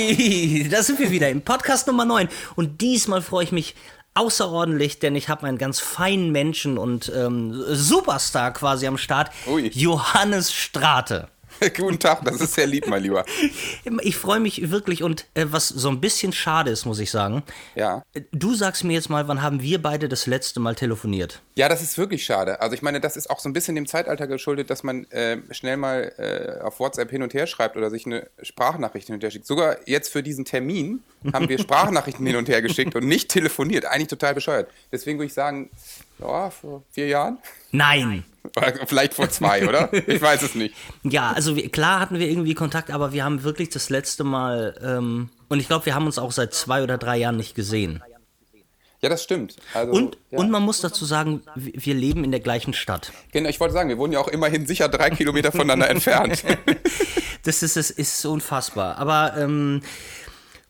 Hey, da sind wir wieder im Podcast Nummer 9. Und diesmal freue ich mich außerordentlich, denn ich habe einen ganz feinen Menschen und ähm, Superstar quasi am Start, Ui. Johannes Strate. Guten Tag, das ist sehr lieb, mein Lieber. Ich freue mich wirklich und äh, was so ein bisschen schade ist, muss ich sagen. Ja. Du sagst mir jetzt mal, wann haben wir beide das letzte Mal telefoniert? Ja, das ist wirklich schade. Also ich meine, das ist auch so ein bisschen dem Zeitalter geschuldet, dass man äh, schnell mal äh, auf WhatsApp hin und her schreibt oder sich eine Sprachnachricht hin und her schickt. Sogar jetzt für diesen Termin haben wir Sprachnachrichten hin und her geschickt und nicht telefoniert. Eigentlich total bescheuert. Deswegen würde ich sagen, ja, vor vier Jahren? Nein. Oder vielleicht vor zwei, oder? Ich weiß es nicht. Ja, also wir, klar hatten wir irgendwie Kontakt, aber wir haben wirklich das letzte Mal, ähm, und ich glaube, wir haben uns auch seit zwei oder drei Jahren nicht gesehen. Ja, das stimmt. Also, Und, ja. und man muss dazu sagen, wir wir leben in der gleichen Stadt. Genau, ich wollte sagen, wir wohnen ja auch immerhin sicher drei Kilometer voneinander entfernt. Das ist, das ist unfassbar. Aber ähm,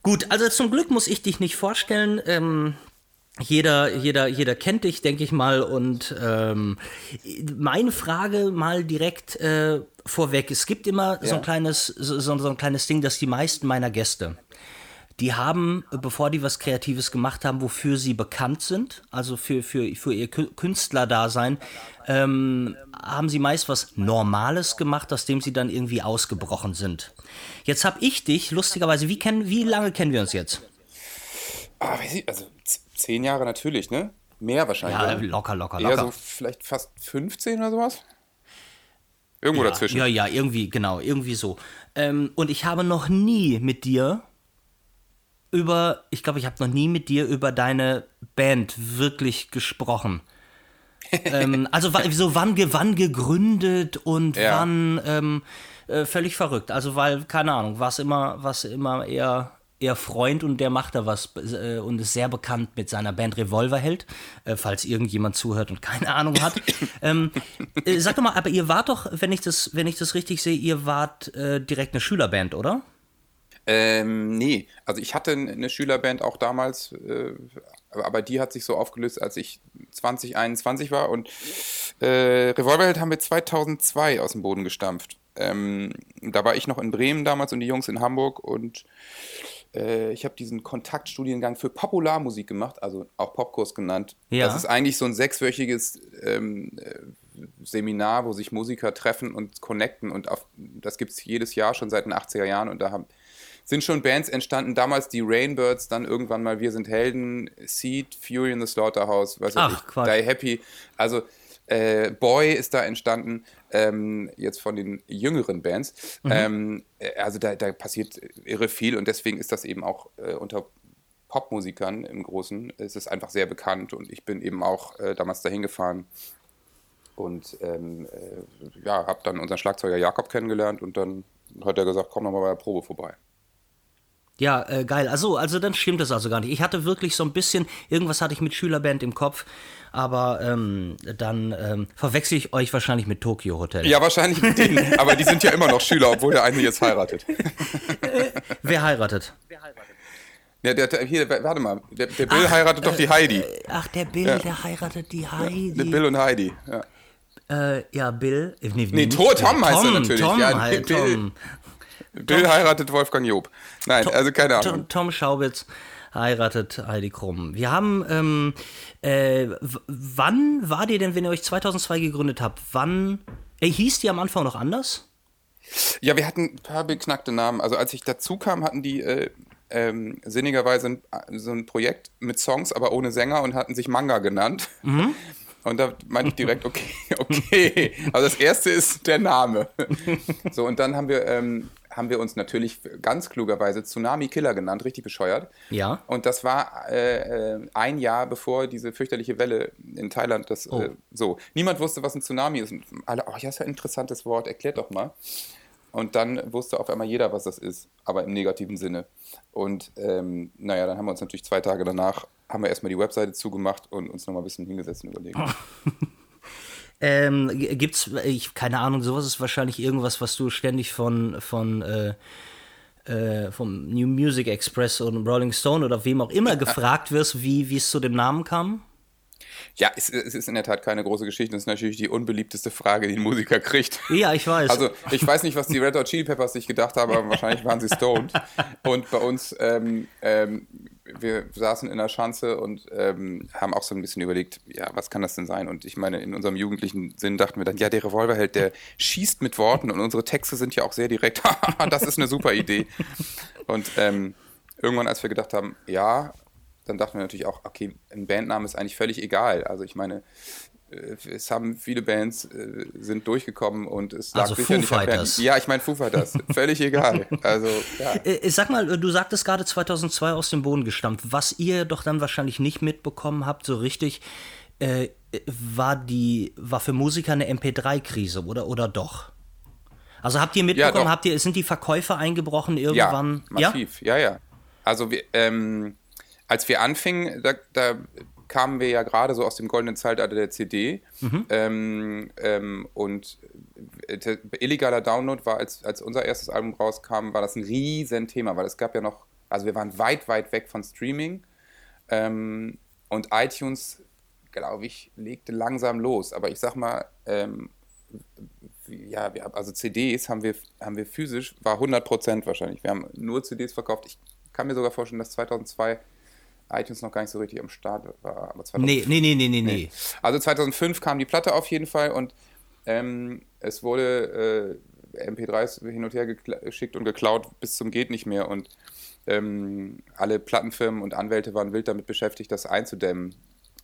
gut, also zum Glück muss ich dich nicht vorstellen. Ähm, jeder, jeder, jeder kennt dich, denke ich mal. Und ähm, meine Frage mal direkt äh, vorweg. Es gibt immer so, Ja. ein kleines, so, so so ein kleines Ding, dass die meisten meiner Gäste, die haben, bevor die was Kreatives gemacht haben, wofür sie bekannt sind, also für, für, für ihr Kü- Künstlerdasein, ähm, haben sie meist was Normales gemacht, aus dem sie dann irgendwie ausgebrochen sind. Jetzt habe ich dich, lustigerweise, wie, kennen, wie lange kennen wir uns jetzt? Ah, weiß ich, also zehn Jahre natürlich, ne? Mehr wahrscheinlich. Ja, oder? locker, locker, Eher locker. so vielleicht fast 15 oder sowas? Irgendwo ja, dazwischen. Ja, ja, irgendwie, genau, irgendwie so. Ähm, und ich habe noch nie mit dir über, ich glaube, ich habe noch nie mit dir über deine Band wirklich gesprochen. ähm, also so wann, wann gegründet und Ja. wann ähm, äh, völlig verrückt. Also weil, keine Ahnung, was immer, was immer eher eher Freund und der macht da was äh, und ist sehr bekannt mit seiner Band Revolverheld, äh, falls irgendjemand zuhört und keine Ahnung hat. ähm, äh, sag doch mal, aber ihr wart doch, wenn ich das, wenn ich das richtig sehe, ihr wart äh, direkt eine Schülerband, oder? Ähm, nee, also ich hatte eine Schülerband auch damals, äh, aber die hat sich so aufgelöst, als ich 20, 21 war und äh, Revolverheld haben wir 2002 aus dem Boden gestampft. Ähm, da war ich noch in Bremen damals und die Jungs in Hamburg und äh, ich habe diesen Kontaktstudiengang für Popularmusik gemacht, also auch Popkurs genannt. Ja. Das ist eigentlich so ein sechswöchiges ähm, äh, Seminar, wo sich Musiker treffen und connecten und auf, das gibt es jedes Jahr schon seit den 80er Jahren und da haben, sind schon Bands entstanden, damals die Rainbirds, dann irgendwann mal Wir sind Helden, Seed, Fury in the Slaughterhouse, was weiß Ach, ich. Die Happy, also äh, Boy ist da entstanden, ähm, jetzt von den jüngeren Bands. Mhm. Ähm, äh, also da, da passiert irre viel und deswegen ist das eben auch äh, unter Popmusikern im Großen, es ist einfach sehr bekannt und ich bin eben auch äh, damals dahin gefahren und ähm, äh, ja, habe dann unseren Schlagzeuger Jakob kennengelernt und dann hat er gesagt, komm noch mal bei der Probe vorbei. Ja, äh, geil. Also, also dann stimmt das also gar nicht. Ich hatte wirklich so ein bisschen, irgendwas hatte ich mit Schülerband im Kopf, aber ähm, dann ähm, verwechsel ich euch wahrscheinlich mit Tokyo Hotel. Ja, wahrscheinlich mit denen, aber die sind ja immer noch Schüler, obwohl der eine jetzt heiratet. Wer heiratet? Ja, der, der, hier, warte mal, der, der Bill heiratet doch die Heidi. Ach, der Bill, der heiratet die Heidi. Der Bill und Heidi. Ja. Äh, ja, Bill. Äh, nee, Nee, Tom, Tom heißt er natürlich. Tom, ja, Bill, Tom. Bill heiratet Wolfgang Job. Nein, also keine Ahnung. Tom, Tom Schaubitz heiratet Heidi Krumm. Wir haben, ähm, äh, wann war dir denn, wenn ihr euch 2002 gegründet habt, wann, äh, hieß die am Anfang noch anders? Ja, wir hatten ein paar beknackte Namen. Also als ich dazu kam, hatten die äh, ähm, sinnigerweise ein, so ein Projekt mit Songs, aber ohne Sänger und hatten sich Manga genannt. Und da meinte ich direkt, okay, okay. Also das erste ist der Name. So, und dann haben wir, ähm, haben wir uns natürlich ganz klugerweise Tsunami Killer genannt, richtig bescheuert. Ja. Und das war äh, äh, ein Jahr bevor diese fürchterliche Welle in Thailand das Oh. äh, so. Niemand wusste, was ein Tsunami ist. Und alle, oh, ja, ist ja ein interessantes Wort, erklärt doch mal. Und dann wusste auf einmal jeder, was das ist, aber im negativen Sinne. Und ähm, naja, dann haben wir uns natürlich zwei Tage danach, haben wir erstmal die Webseite zugemacht und uns nochmal ein bisschen hingesetzt und überlegt. Ähm, gibt's, ich, keine Ahnung, sowas ist wahrscheinlich irgendwas, was du ständig von, von, äh, äh, vom New Music Express und Rolling Stone oder wem auch immer gefragt wirst, wie wie es zu dem Namen kam? Ja, es, es, ist in der Tat keine große Geschichte. Das ist natürlich die unbeliebteste Frage, die ein Musiker kriegt. Ja, ich weiß. Also, ich weiß nicht, was die Red Hot Chili Peppers sich gedacht haben, aber wahrscheinlich waren sie stoned. Und bei uns, ähm, ähm, wir saßen in der Schanze und ähm, haben auch so ein bisschen überlegt, ja, was kann das denn sein? Und ich meine, in unserem jugendlichen Sinn dachten wir dann, ja, der Revolverheld, der schießt mit Worten und unsere Texte sind ja auch sehr direkt. das ist eine super Idee. Und ähm, irgendwann, als wir gedacht haben, ja, dann dachten wir natürlich auch, okay, ein Bandname ist eigentlich völlig egal. Also ich meine, äh, es haben viele Bands äh, sind durchgekommen und es lag also sicher Foo nicht Fighters. Ja, ich meine Foo Fighters, völlig egal. Also ja. Äh, Sag mal, du sagtest gerade 2002 aus dem Boden gestammt. Was ihr doch dann wahrscheinlich nicht mitbekommen habt, so richtig, äh, war die war für Musiker eine MP3-Krise oder oder doch? Also habt ihr mitbekommen, doch. habt ihr sind die Verkäufe eingebrochen irgendwann? Ja, massiv. Ja, ja. Also wir, ähm, als wir anfingen, da, da kamen wir ja gerade so aus dem goldenen Zeitalter der CD. Ähm, ähm, und äh, illegaler Download war, als, als unser erstes Album rauskam, war das ein riesen Thema, weil es gab ja noch, also wir waren weit, weit weg von Streaming. Ähm, und iTunes, glaube ich, legte langsam los. Aber ich sag mal, ähm, ja, wir, also CDs haben wir, haben wir physisch, war 100% wahrscheinlich. Wir haben nur CDs verkauft. Ich kann mir sogar vorstellen, dass 2002 iTunes noch gar nicht so richtig am Start war. Aber 2005, Nee, nee, nee, nee, nee, nee. Also 2005 kam die Platte auf jeden Fall und ähm, es wurde äh, MP3s hin und her geschickt und geklaut bis zum geht nicht mehr und ähm, alle Plattenfirmen und Anwälte waren wild damit beschäftigt, das einzudämmen.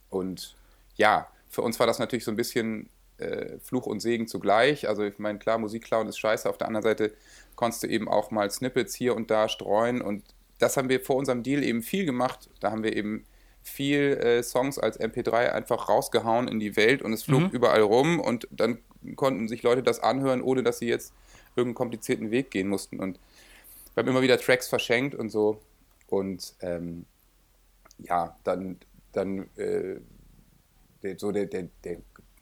Und ja, für uns war das natürlich so ein bisschen äh, Fluch und Segen zugleich. Also ich meine, klar, Musik klauen ist scheiße. Auf der anderen Seite konntest du eben auch mal Snippets hier und da streuen und das haben wir vor unserem Deal eben viel gemacht. Da haben wir eben viel äh, Songs als MP3 einfach rausgehauen in die Welt und es flog überall rum und dann konnten sich Leute das anhören, ohne dass sie jetzt irgendeinen komplizierten Weg gehen mussten. Und wir haben immer wieder Tracks verschenkt und so. Und ähm, ja, dann, dann äh, der, so der, der, der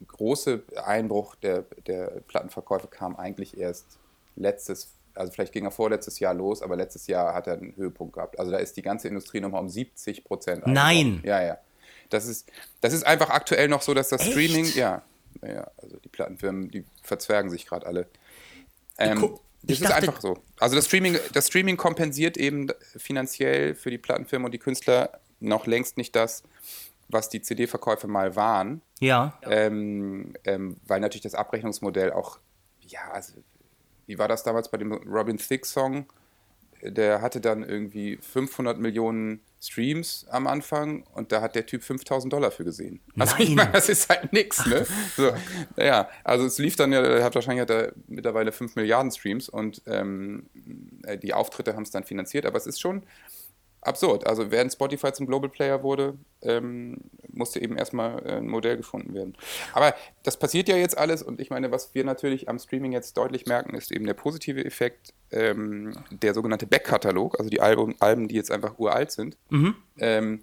große Einbruch der, der Plattenverkäufe kam eigentlich erst letztes, also vielleicht ging er vorletztes Jahr los, aber letztes Jahr hat er einen Höhepunkt gehabt. Also da ist die ganze Industrie nochmal um 70 Prozent. Nein. Ja, ja. Das ist, das ist einfach aktuell noch so, dass das Echt? Streaming, ja, ja, also die Plattenfirmen, die verzwergen sich gerade alle. Ähm, Guck, das ist einfach so. Also das Streaming, das Streaming kompensiert eben finanziell für die Plattenfirmen und die Künstler noch längst nicht das, was die CD-Verkäufe mal waren, Ja. ähm, ähm, weil natürlich das Abrechnungsmodell auch, ja, also, wie war das damals bei dem Robin Thicke-Song? Der hatte dann irgendwie 500 Millionen Streams am Anfang und da hat der Typ 5000 Dollar für gesehen. Also ich Nein. meine, das ist halt nix, ne? So, ja, also es lief dann ja, er hat wahrscheinlich hat er mittlerweile 5 Milliarden Streams und ähm, äh, die Auftritte haben es dann finanziert, aber es ist schon absurd. Also während Spotify zum Global Player wurde, ähm, musste eben erstmal äh, ein Modell gefunden werden. Aber das passiert ja jetzt alles und ich meine, was wir natürlich am Streaming jetzt deutlich merken, ist eben der positive Effekt, ähm, der sogenannte Backkatalog, also die Album, Alben, die jetzt einfach uralt sind. Ähm,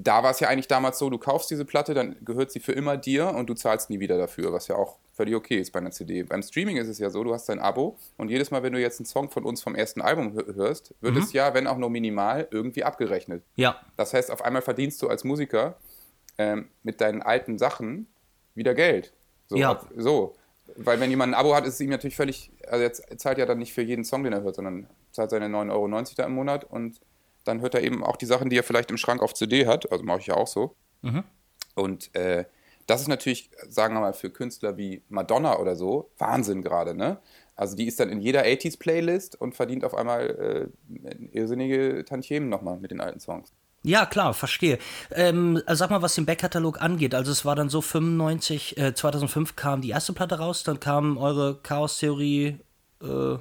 da war es ja eigentlich damals so, du kaufst diese Platte, dann gehört sie für immer dir und du zahlst nie wieder dafür, was ja auch völlig okay ist bei einer CD. Beim Streaming ist es ja so, du hast dein Abo und jedes Mal, wenn du jetzt einen Song von uns vom ersten Album hö- hörst, wird es ja, wenn auch nur minimal, irgendwie abgerechnet. Ja. Das heißt, auf einmal verdienst du als Musiker ähm, mit deinen alten Sachen wieder Geld. So, Ja. so. Weil wenn jemand ein Abo hat, ist es ihm natürlich völlig, also jetzt zahlt ja dann nicht für jeden Song, den er hört, sondern zahlt seine 9,90 Euro da im Monat und dann hört er eben auch die Sachen, die er vielleicht im Schrank auf CD hat, also mache ich ja auch so. Und äh, das ist natürlich, sagen wir mal, für Künstler wie Madonna oder so, Wahnsinn gerade, ne? Also die ist dann in jeder 80s-Playlist und verdient auf einmal äh, irrsinnige Tantiemen nochmal mit den alten Songs. Ja, klar, verstehe. Ähm, sag mal, was den Backkatalog angeht. Also es war dann so 95, äh, 2005 kam die erste Platte raus, dann kam eure Chaos-Theorie. Äh, Ja,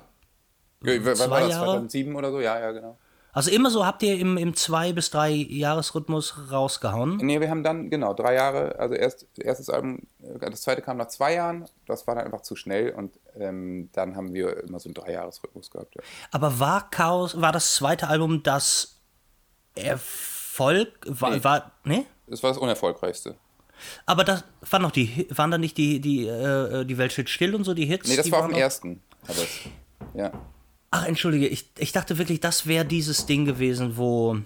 Zwei war das? Jahre? 2007 oder so? Ja, ja, genau. Also immer so habt ihr im, im zwei bis drei Jahresrhythmus rausgehauen. Nee, wir haben dann, genau, drei Jahre, also erst erstes Album, das zweite kam nach zwei Jahren, das war dann einfach zu schnell und ähm, dann haben wir immer so einen Dreijahresrhythmus gehabt. Ja. Aber war Chaos, war das zweite Album das Erfolg? War, Nee. war ne? Das war das unerfolgreichste. Aber das waren noch die, waren da nicht die, die, äh, die Welt steht still und so, die Hits? Nee, das war auf dem ersten. Aber ja. Ach, entschuldige, ich, ich dachte wirklich, das wäre dieses Ding gewesen, wo.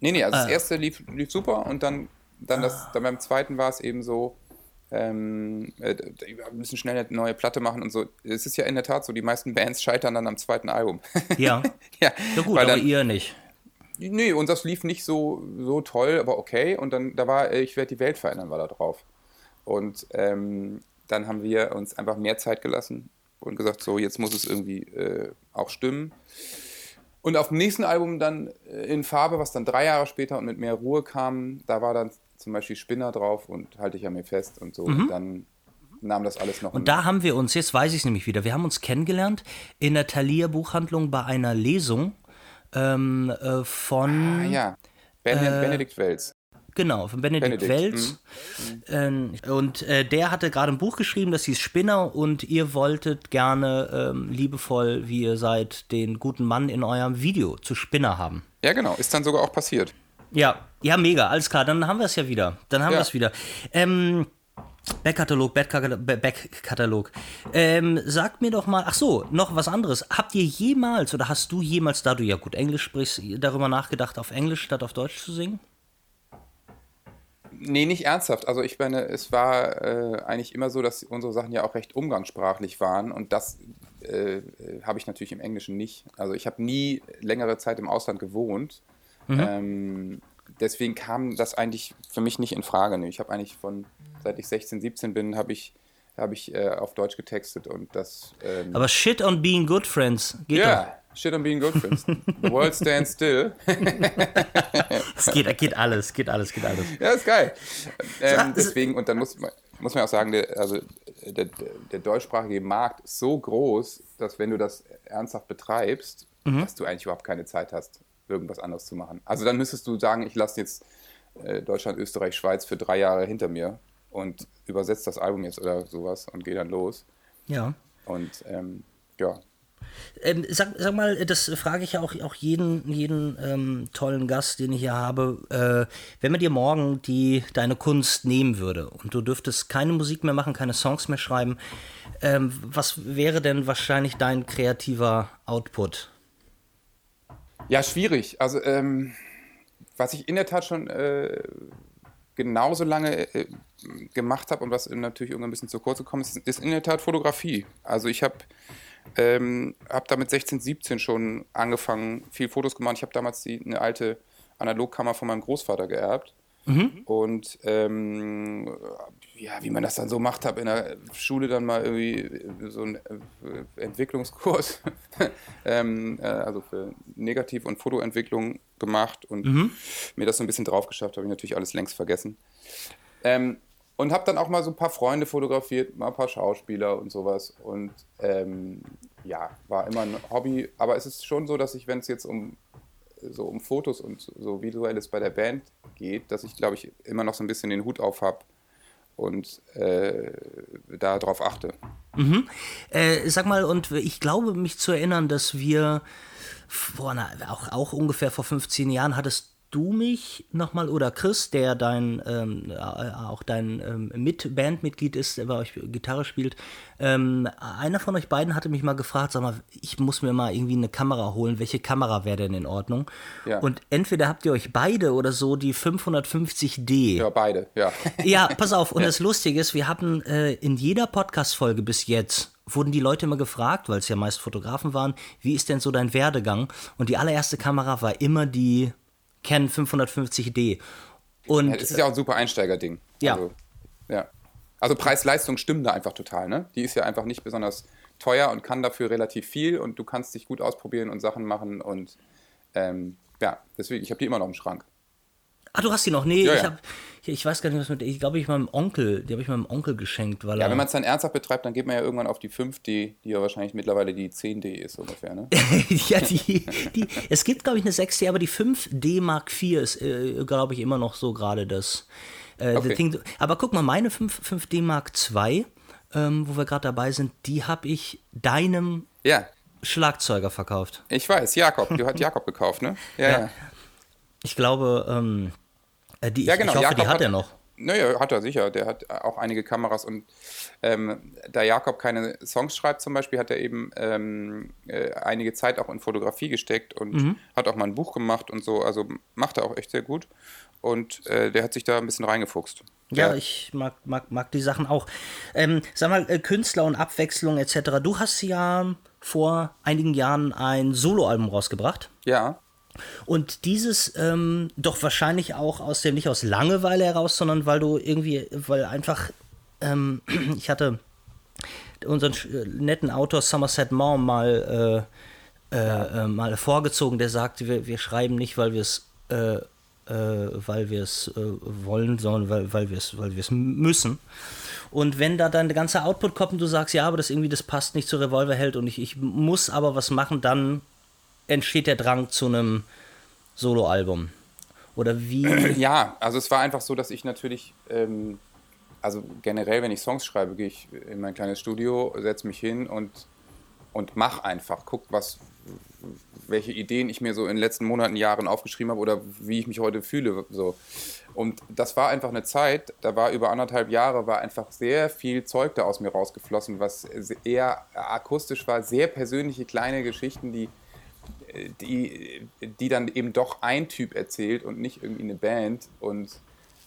Nee, nee, also Ah. das erste lief, lief super und dann dann, das, dann beim zweiten war es eben so, ähm, äh, wir müssen schnell eine neue Platte machen und so. Es ist ja in der Tat so, die meisten Bands scheitern dann am zweiten Album. Ja. ja. ja gut, aber dann, ihr nicht. Nee, und das lief nicht so, so toll, aber okay. Und dann, da war, ich werde die Welt verändern, war da drauf. Und ähm, dann haben wir uns einfach mehr Zeit gelassen und gesagt, so, jetzt muss es irgendwie äh, auch stimmen. Und auf dem nächsten Album dann äh, in Farbe, was dann drei Jahre später und mit mehr Ruhe kam, da war dann zum Beispiel Spinner drauf und halte ich ja mir fest und so. Mhm. Und dann nahm das alles noch. Und da haben wir uns, jetzt weiß ich es nämlich wieder, wir haben uns kennengelernt in der Thalia Buchhandlung bei einer Lesung ähm, äh, von. Ah, ja, ben äh, Benedikt Welz. Genau, von Benedikt, Benedikt. Welz. Mhm. Ähm, und äh, der hatte gerade ein Buch geschrieben, das hieß Spinner und ihr wolltet gerne ähm, liebevoll, wie ihr seid, den guten Mann in eurem Video zu Spinner haben. Ja, genau, ist dann sogar auch passiert. Ja, ja, mega, alles klar, dann haben wir es ja wieder. Dann haben ja. wir es wieder. Ähm, Backkatalog, Backkatalog. Ähm, sag mir doch mal, ach so, noch was anderes. Habt ihr jemals oder hast du jemals, da du ja gut Englisch sprichst, darüber nachgedacht, auf Englisch statt auf Deutsch zu singen? Nee, nicht ernsthaft. Also ich meine, es war äh, eigentlich immer so, dass unsere Sachen ja auch recht umgangssprachlich waren und das äh, habe ich natürlich im Englischen nicht. Also ich habe nie längere Zeit im Ausland gewohnt. Mhm. Ähm, deswegen kam das eigentlich für mich nicht in Frage. Ich habe eigentlich von, seit ich 16, 17 bin, habe ich habe ich äh, auf Deutsch getextet und das. Ähm Aber shit on being good friends geht ja, doch. Shit on being good friends. The world stands still. es geht, geht alles, geht alles, geht alles. Ja, ist geil. Ähm, deswegen, und dann muss, muss man auch sagen, der, also der, der, deutschsprachige Markt ist so groß, dass wenn du das ernsthaft betreibst, mhm. dass du eigentlich überhaupt keine Zeit hast, irgendwas anderes zu machen. Also dann müsstest du sagen, ich lasse jetzt äh, Deutschland, Österreich, Schweiz für drei Jahre hinter mir und übersetzt das Album jetzt oder sowas und gehe dann los. Ja. Und ähm, ja. Ähm, sag, sag, mal, das frage ich ja auch, auch jeden, jeden ähm, tollen Gast, den ich hier habe. Äh, wenn man dir morgen die, deine Kunst nehmen würde und du dürftest keine Musik mehr machen, keine Songs mehr schreiben, ähm, was wäre denn wahrscheinlich dein kreativer Output? Ja, schwierig. Also, ähm, was ich in der Tat schon äh, genauso lange äh, gemacht habe und was natürlich irgendwann ein bisschen zu kurz gekommen ist, ist in der Tat Fotografie. Also ich habe ähm, hab da mit 16, 17 schon angefangen, viel Fotos gemacht. Ich habe damals die, eine alte Analogkammer von meinem Großvater geerbt. Mhm. Und ähm, ja, wie man das dann so macht, habe in der Schule dann mal irgendwie so einen äh, Entwicklungskurs, ähm, äh, also für Negativ- und Fotoentwicklung gemacht und mhm. mir das so ein bisschen drauf geschafft, habe ich natürlich alles längst vergessen. Ähm, und habe dann auch mal so ein paar Freunde fotografiert, mal ein paar Schauspieler und sowas. Und ähm, ja, war immer ein Hobby. Aber es ist schon so, dass ich, wenn es jetzt um so um Fotos und so visuelles bei der Band geht, dass ich, glaube ich, immer noch so ein bisschen den Hut auf habe und äh, darauf achte. Mhm. Äh, sag mal, und ich glaube mich zu erinnern, dass wir vor, na, auch, auch ungefähr vor 15 Jahren hattest du mich nochmal oder Chris, der dein ähm, äh, auch dein ähm, Mit Bandmitglied ist, der bei euch Gitarre spielt, ähm, einer von euch beiden hatte mich mal gefragt, sag mal, ich muss mir mal irgendwie eine Kamera holen. Welche Kamera wäre denn in Ordnung? Ja. Und entweder habt ihr euch beide oder so die 550D. Ja, beide, ja. Ja, pass auf. Und ja. das Lustige ist, wir hatten äh, in jeder Podcast-Folge bis jetzt wurden die Leute immer gefragt, weil es ja meist Fotografen waren, wie ist denn so dein Werdegang? Und die allererste Kamera war immer die Canon 550D. Und, ja, das ist ja auch ein super Einsteigerding. Ja. Also, ja. Also Preis-Leistung stimmen da einfach total, ne? Die ist ja einfach nicht besonders teuer und kann dafür relativ viel und du kannst dich gut ausprobieren und Sachen machen und ähm, ja, deswegen, ich habe die immer noch im Schrank. Ah, du hast die noch? Nee, ja, ich, hab, ich weiß gar nicht, was mit. Ich glaube, ich meinem Onkel, die habe ich meinem Onkel geschenkt, weil Ja, wenn man es dann ernsthaft betreibt, dann geht man ja irgendwann auf die 5D, die ja wahrscheinlich mittlerweile die 10D ist ungefähr, ne? ja, die, die, es gibt, glaube ich, eine 6D, aber die 5D Mark IV ist, äh, glaube ich, immer noch so gerade das. Äh, okay. Thing, aber guck mal, meine 5, 5D Mark II, ähm, wo wir gerade dabei sind, die habe ich deinem ja. Schlagzeuger verkauft. Ich weiß, Jakob, du hast Jakob gekauft, ne? Ja, ja. ja. Ich glaube, ähm, äh, die, ja, genau. ich hoffe, Jakob die hat, hat er noch. Naja, hat er sicher. Der hat auch einige Kameras und ähm, da Jakob keine Songs schreibt zum Beispiel, hat er eben ähm, äh, einige Zeit auch in Fotografie gesteckt und mhm. hat auch mal ein Buch gemacht und so. Also macht er auch echt sehr gut. und äh, der hat sich da ein bisschen reingefuchst. Ja, Der- ich mag, mag, mag die Sachen auch. Ähm, sag mal, äh, Künstler und Abwechslung etc. Du hast ja vor einigen Jahren ein Soloalbum rausgebracht. ja. Und dieses ähm, doch wahrscheinlich auch aus dem, nicht aus Langeweile heraus, sondern weil du irgendwie, weil einfach, ähm, ich hatte unseren äh, netten Autor Somerset Maugham mal, äh, äh, äh, mal vorgezogen, der sagte, wir, wir schreiben nicht, weil wir es äh, äh, weil wir es wollen, sondern weil, weil wir es weil müssen. Und wenn da dann der ganze Output kommt und du sagst, ja, aber das irgendwie, das passt nicht zu Revolverheld und ich, ich muss aber was machen, dann entsteht der Drang zu einem Soloalbum. Oder wie? Ja, also es war einfach so, dass ich natürlich, ähm, also generell, wenn ich Songs schreibe, gehe ich in mein kleines Studio, setze mich hin und, und mach einfach, guck, was, welche Ideen ich mir so in den letzten Monaten, Jahren aufgeschrieben habe oder wie ich mich heute fühle. So. Und das war einfach eine Zeit, da war über anderthalb Jahre, war einfach sehr viel Zeug da aus mir rausgeflossen, was eher akustisch war, sehr persönliche kleine Geschichten, die die, die dann eben doch ein Typ erzählt und nicht irgendwie eine Band. Und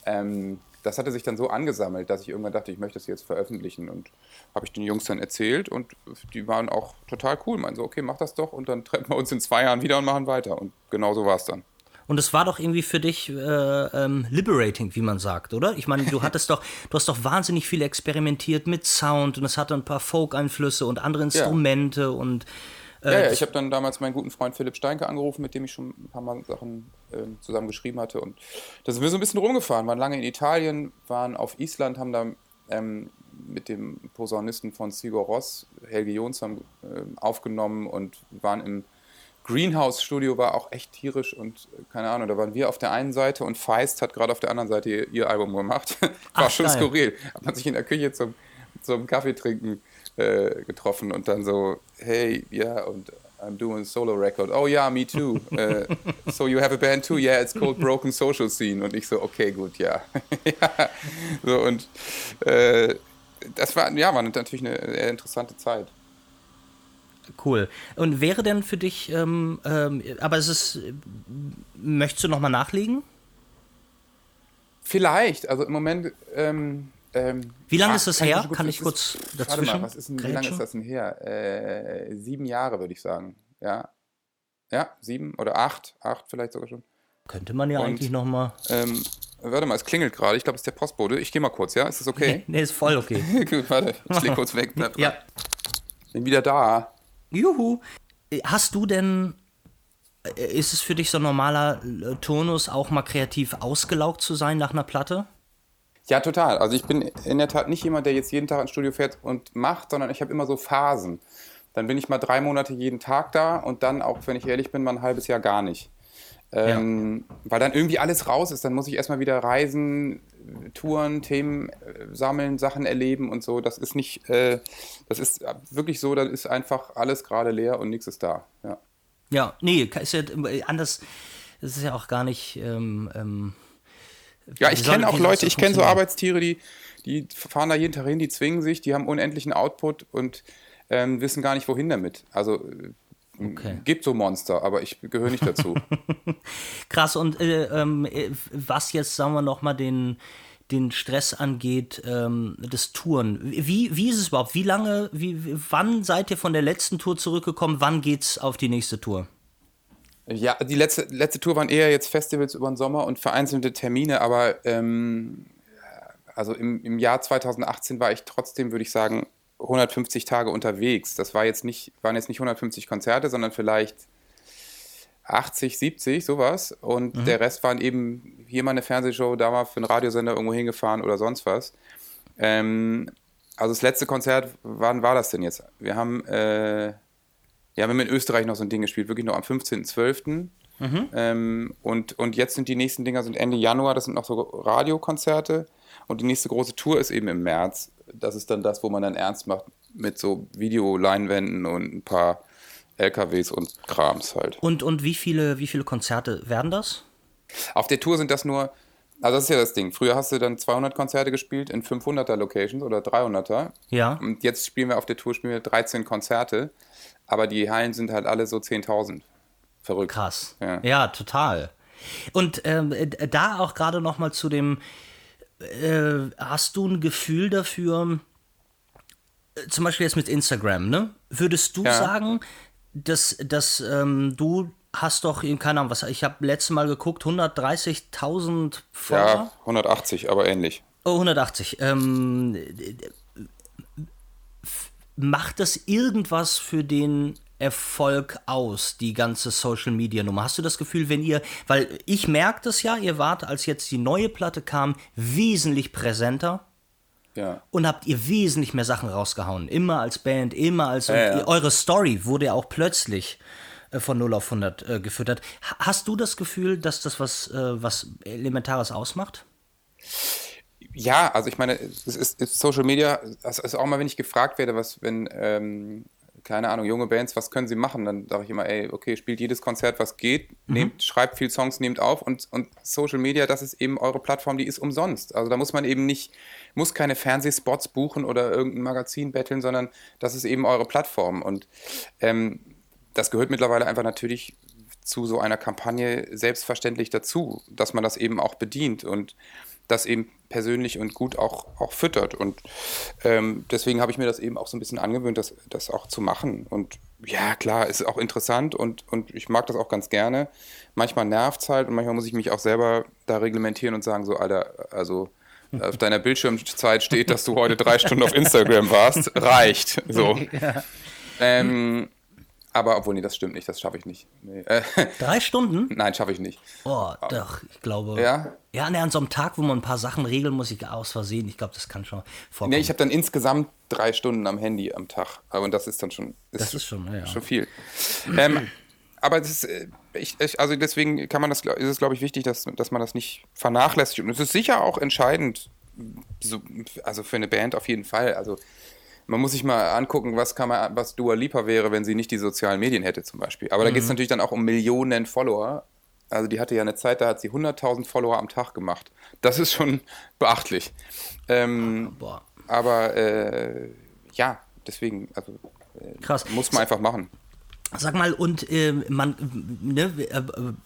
ähm, das hatte sich dann so angesammelt, dass ich irgendwann dachte, ich möchte das jetzt veröffentlichen. Und habe ich den Jungs dann erzählt und die waren auch total cool. Meinen so, okay, mach das doch und dann treffen wir uns in zwei Jahren wieder und machen weiter. Und genau so war es dann. Und es war doch irgendwie für dich äh, ähm, liberating, wie man sagt, oder? Ich meine, du hattest doch, du hast doch wahnsinnig viel experimentiert mit Sound und es hatte ein paar Folk-Einflüsse und andere Instrumente und Ja, ja, ich habe dann damals meinen guten Freund Philipp Steinke angerufen, mit dem ich schon ein paar Mal Sachen ähm, zusammen geschrieben hatte. Und da sind wir so ein bisschen rumgefahren, waren lange in Italien, waren auf Island, haben da ähm, mit dem Posaunisten von Sigur Ross, Helge Jonsson, ähm, aufgenommen und waren im Greenhouse-Studio, war auch echt tierisch und äh, keine Ahnung, da waren wir auf der einen Seite und Feist hat gerade auf der anderen Seite ihr, ihr Album gemacht. war Ach, schon geil. skurril. Hat man sich in der Küche zum, zum Kaffee trinken äh, getroffen und dann so, hey, ja, und I'm doing a solo record. Oh ja, me too. Äh, so you have a band too? Yeah, it's called Broken Social Scene. Und ich so, okay, gut, ja. ja. So und äh, das war, ja, war natürlich eine sehr interessante Zeit. cool. Und wäre denn für dich, ähm, ähm, aber es ist, möchtest du nochmal nachlegen? Vielleicht, also im Moment. Ähm, ähm, Wie lange ah, ist das her? gut- Kann ich kurz ist, dazwischen Warte mal, was ist denn, wie lange ist das denn her? Äh, sieben Jahre, würde ich sagen. Ja. Ja, sieben oder acht. Acht vielleicht sogar schon. Könnte man ja Und- eigentlich nochmal. Ähm, warte mal, es klingelt gerade. Ich glaube, es ist der Postbote. Ich gehe mal kurz, ja? Ist das okay? Nee, ist voll okay. Gut, warte, ich leg kurz weg. Bleib dran. ja. Bin wieder da. Juhu. Hast du denn, äh, ist es für dich so ein normaler äh, Turnus, auch mal kreativ ausgelaugt zu sein nach einer Platte? Ja, total. Also ich bin in der Tat nicht jemand, der jetzt jeden Tag ins Studio fährt und macht, sondern ich habe immer so Phasen. Dann bin ich mal drei Monate jeden Tag da und dann, auch wenn ich ehrlich bin, mal ein halbes Jahr gar nicht. Ähm, Weil dann irgendwie alles raus ist. Dann muss ich erstmal wieder reisen, Touren, Themen äh, sammeln, Sachen erleben und so. Das ist nicht, äh, das ist wirklich so, dann ist einfach alles gerade leer und nichts ist da. Ja. Ja, nee, ist ja äh, anders. Das ist ja auch gar nicht. Ähm, ähm, Ja, ich kenne auch Leute, ich kenne so? Arbeitstiere, die, die fahren da jeden Tag hin, die zwingen sich, die haben unendlichen Output und ähm, wissen gar nicht, wohin damit. Also äh, Okay. gibt so Monster, aber ich gehöre nicht dazu. krass. Und äh, ähm, äh, was jetzt, sagen wir nochmal, den, den Stress angeht, ähm, das Touren. Wie, wie ist es überhaupt? Wie lange, wie- wann seid ihr von der letzten Tour zurückgekommen? Wann geht's auf die nächste Tour? Ja, die letzte, letzte Tour waren eher jetzt Festivals über den Sommer und vereinzelte Termine, aber ähm, also im, im Jahr 2018 war ich trotzdem, würde ich sagen, 150 Tage unterwegs. Das war jetzt nicht, waren jetzt nicht 150 Konzerte, sondern vielleicht 80, 70, sowas. Und der Rest waren eben hier mal eine Fernsehshow, da mal für einen Radiosender irgendwo hingefahren oder sonst was. Ähm, also das letzte Konzert, wann war das denn jetzt? Wir haben, äh, ja, wir haben in Österreich noch so ein Ding gespielt, wirklich noch am 15.12. Ähm, und, und jetzt sind die nächsten Dinger sind Ende Januar, das sind noch so Radiokonzerte. Und die nächste große Tour ist eben im März. Das ist dann das, wo man dann ernst macht mit so Videoleinwänden und ein paar LKWs und Krams halt. Und, und wie, viele, wie viele Konzerte werden das? Auf der Tour sind das nur, also das ist ja das Ding. Früher hast du dann 200 Konzerte gespielt in 500er Locations oder 300er. Ja. Und jetzt spielen wir auf der Tour spielen wir 13 Konzerte, aber die Hallen sind halt alle so 10.000. Verrückt. Krass. Ja. Ja, total. Und ähm, da auch gerade noch mal zu dem, äh, hast du ein Gefühl dafür, äh, zum Beispiel jetzt mit Instagram, ne? Würdest du ja. sagen, dass, dass ähm, du hast doch, keine Ahnung, was, ich habe letztes Mal geguckt, 130.000 Follower? Ja, 180, aber ähnlich. Oh, 180. Ähm, macht das irgendwas für den Erfolg aus, die ganze Social Media Nummer? Hast du das Gefühl, wenn ihr, weil ich merke das ja, ihr wart, als jetzt die neue Platte kam, wesentlich präsenter. Ja. Und habt ihr wesentlich mehr Sachen rausgehauen. Immer als Band, immer als. Ja, ja. Eure Story wurde ja auch plötzlich von 0 auf 100 äh, gefüttert. Hast du das Gefühl, dass das was, äh, was Elementares ausmacht? Ja, also ich meine, es ist, ist Social Media, das ist auch mal, wenn ich gefragt werde, was, wenn, ähm, keine Ahnung, junge Bands, was können sie machen? Dann sage ich immer, ey, okay, spielt jedes Konzert, was geht, mhm. nehmt, schreibt viel Songs, nehmt auf und, und Social Media, das ist eben eure Plattform, die ist umsonst. Also da muss man eben nicht, muss keine Fernsehspots buchen oder irgendein Magazin betteln, sondern das ist eben eure Plattform. Und ähm, das gehört mittlerweile einfach natürlich zu so einer Kampagne selbstverständlich dazu, dass man das eben auch bedient und das eben persönlich und gut auch, auch füttert. Und ähm, deswegen habe ich mir das eben auch so ein bisschen angewöhnt, das, das auch zu machen. Und ja, klar, ist auch interessant und, und ich mag das auch ganz gerne. Manchmal nervt es halt und manchmal muss ich mich auch selber da reglementieren und sagen, so, Alter, also auf deiner Bildschirmzeit steht, dass du heute drei Stunden auf Instagram warst, reicht. So. Ja. Ähm, aber obwohl, nee, das stimmt nicht, das schaffe ich nicht. Nee. Äh, Drei Stunden? Nein, schaffe ich nicht. Oh, doch, ich glaube. Ja? Ja, an so einem Tag, wo man ein paar Sachen regeln muss, ich aus Versehen, ich glaube, das kann schon vorkommen. Nee, ich habe dann insgesamt drei Stunden am Handy am Tag. Und das ist dann schon. Ist das ist schon, ja. Schon viel. ähm, aber das ist, äh, ich, ich, also deswegen kann man das, ist es, glaube ich, wichtig, dass, dass man das nicht vernachlässigt. Und es ist sicher auch entscheidend, so, also für eine Band auf jeden Fall. Also man muss sich mal angucken, was kann man, was Dua Lipa wäre, wenn sie nicht die sozialen Medien hätte zum Beispiel. Aber mhm. da geht es natürlich dann auch um Millionen Follower. Also die hatte ja eine Zeit, da hat sie 100.000 Follower am Tag gemacht. Das ist schon beachtlich. Ähm. Aber äh, ja, deswegen, also äh, Krass. muss man einfach machen. Sag mal, und äh, man, ne, äh,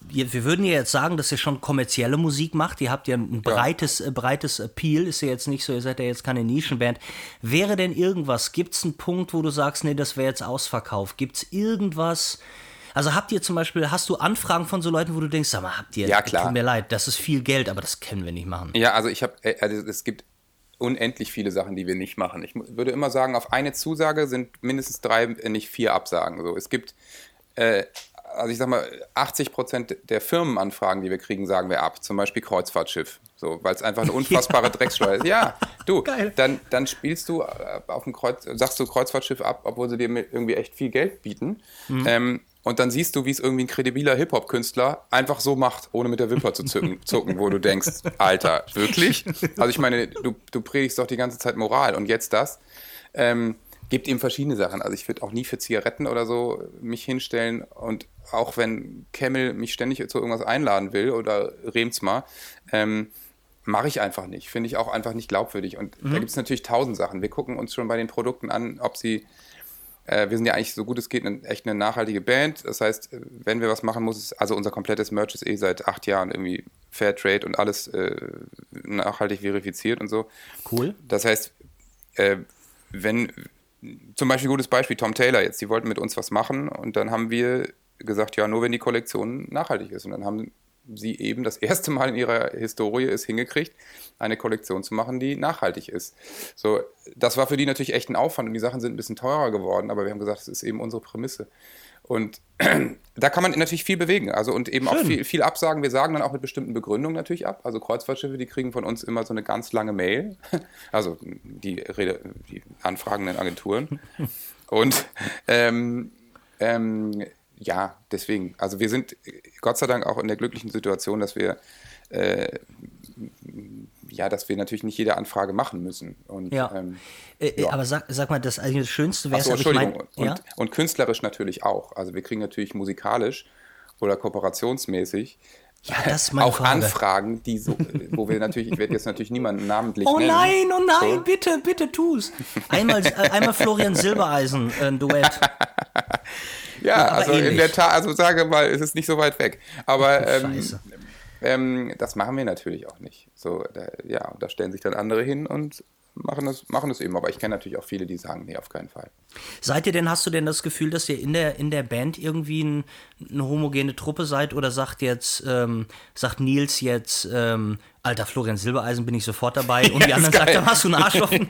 wir würden ja jetzt sagen, dass ihr schon kommerzielle Musik macht. Ihr habt ja ein breites, ja. Äh, breites Appeal. Ist ja jetzt nicht so, ihr seid ja jetzt keine Nischenband. Wäre denn irgendwas, gibt es einen Punkt, wo du sagst, nee, das wäre jetzt ausverkauft? Gibt es irgendwas? Also habt ihr zum Beispiel, hast du Anfragen von so Leuten, wo du denkst, sag mal, habt ihr, ja, klar. tut mir leid, das ist viel Geld, aber das können wir nicht machen. Ja, also ich habe, äh, also es gibt unendlich viele Sachen, die wir nicht machen. Ich würde immer sagen, auf eine Zusage sind mindestens drei, nicht vier Absagen. So, es gibt, äh, also ich sag mal, 80 Prozent der Firmenanfragen, die wir kriegen, sagen wir ab. Zum Beispiel Kreuzfahrtschiff. So, weil es einfach eine unfassbare ja. Dreckssteuer ist. Ja, du, dann, dann spielst du äh, auf dem Kreuz, sagst du Kreuzfahrtschiff ab, obwohl sie dir irgendwie echt viel Geld bieten. Mhm. Ähm, und dann siehst du, wie es irgendwie ein kredibiler Hip-Hop-Künstler einfach so macht, ohne mit der Wimper zu zucken, zucken, wo du denkst, Alter, wirklich? Also ich meine, du, du predigst doch die ganze Zeit Moral und jetzt das. Ähm, gibt ihm verschiedene Sachen. Also ich würde auch nie für Zigaretten oder so mich hinstellen und auch wenn Kemmel mich ständig zu irgendwas einladen will oder Remsmar, ähm, mache ich einfach nicht. Finde ich auch einfach nicht glaubwürdig. Und mhm. da gibt es natürlich tausend Sachen. Wir gucken uns schon bei den Produkten an, ob sie wir sind ja eigentlich so gut es geht eine, echt eine nachhaltige Band. Das heißt, wenn wir was machen, muss es, also unser komplettes Merch ist eh seit acht Jahren irgendwie Fair Trade und alles äh, nachhaltig verifiziert und so. Cool. Das heißt, äh, wenn zum Beispiel gutes Beispiel Tom Taylor jetzt, die wollten mit uns was machen und dann haben wir gesagt, ja, nur wenn die Kollektion nachhaltig ist. Und dann haben sie eben das erste Mal in ihrer Historie es hingekriegt, eine Kollektion zu machen, die nachhaltig ist. So, das war für die natürlich echt ein Aufwand und die Sachen sind ein bisschen teurer geworden, aber wir haben gesagt, das ist eben unsere Prämisse. Und da kann man natürlich viel bewegen, also und eben Schön. auch viel, viel absagen. Wir sagen dann auch mit bestimmten Begründungen natürlich ab. Also Kreuzfahrtschiffe, die kriegen von uns immer so eine ganz lange Mail, also die, Rede, die anfragenden Agenturen. Und ähm, ähm, ja, deswegen. Also wir sind Gott sei Dank auch in der glücklichen Situation, dass wir äh, ja, dass wir natürlich nicht jede Anfrage machen müssen. Und, ja. Ähm, äh, äh, ja. Aber sag, sag mal, das eigentlich das Schönste wäre so, Entschuldigung. Ich mein, und, ja? und, künstlerisch natürlich auch. Also wir kriegen natürlich musikalisch oder kooperationsmäßig ja, das auch Frage. Anfragen, die so, wo wir natürlich, ich werde jetzt natürlich niemanden namentlich oh nennen. Oh nein, oh nein, so. bitte, bitte tu's. Einmal, äh, einmal Florian Silbereisen, ein Duett. Ja, also ähnlich. in der Tat, also sage mal, es ist nicht so weit weg. Aber ähm, ähm, das machen wir natürlich auch nicht. So, da, ja, da stellen sich dann andere hin und machen das, machen das eben. Aber ich kenne natürlich auch viele, die sagen, nee, auf keinen Fall. Seid ihr denn, hast du denn das Gefühl, dass ihr in der, in der Band irgendwie ein, eine homogene Truppe seid oder sagt jetzt, ähm, sagt Nils jetzt, ähm, alter Florian Silbereisen bin ich sofort dabei und die anderen sagen, dann hast du einen Arsch offen.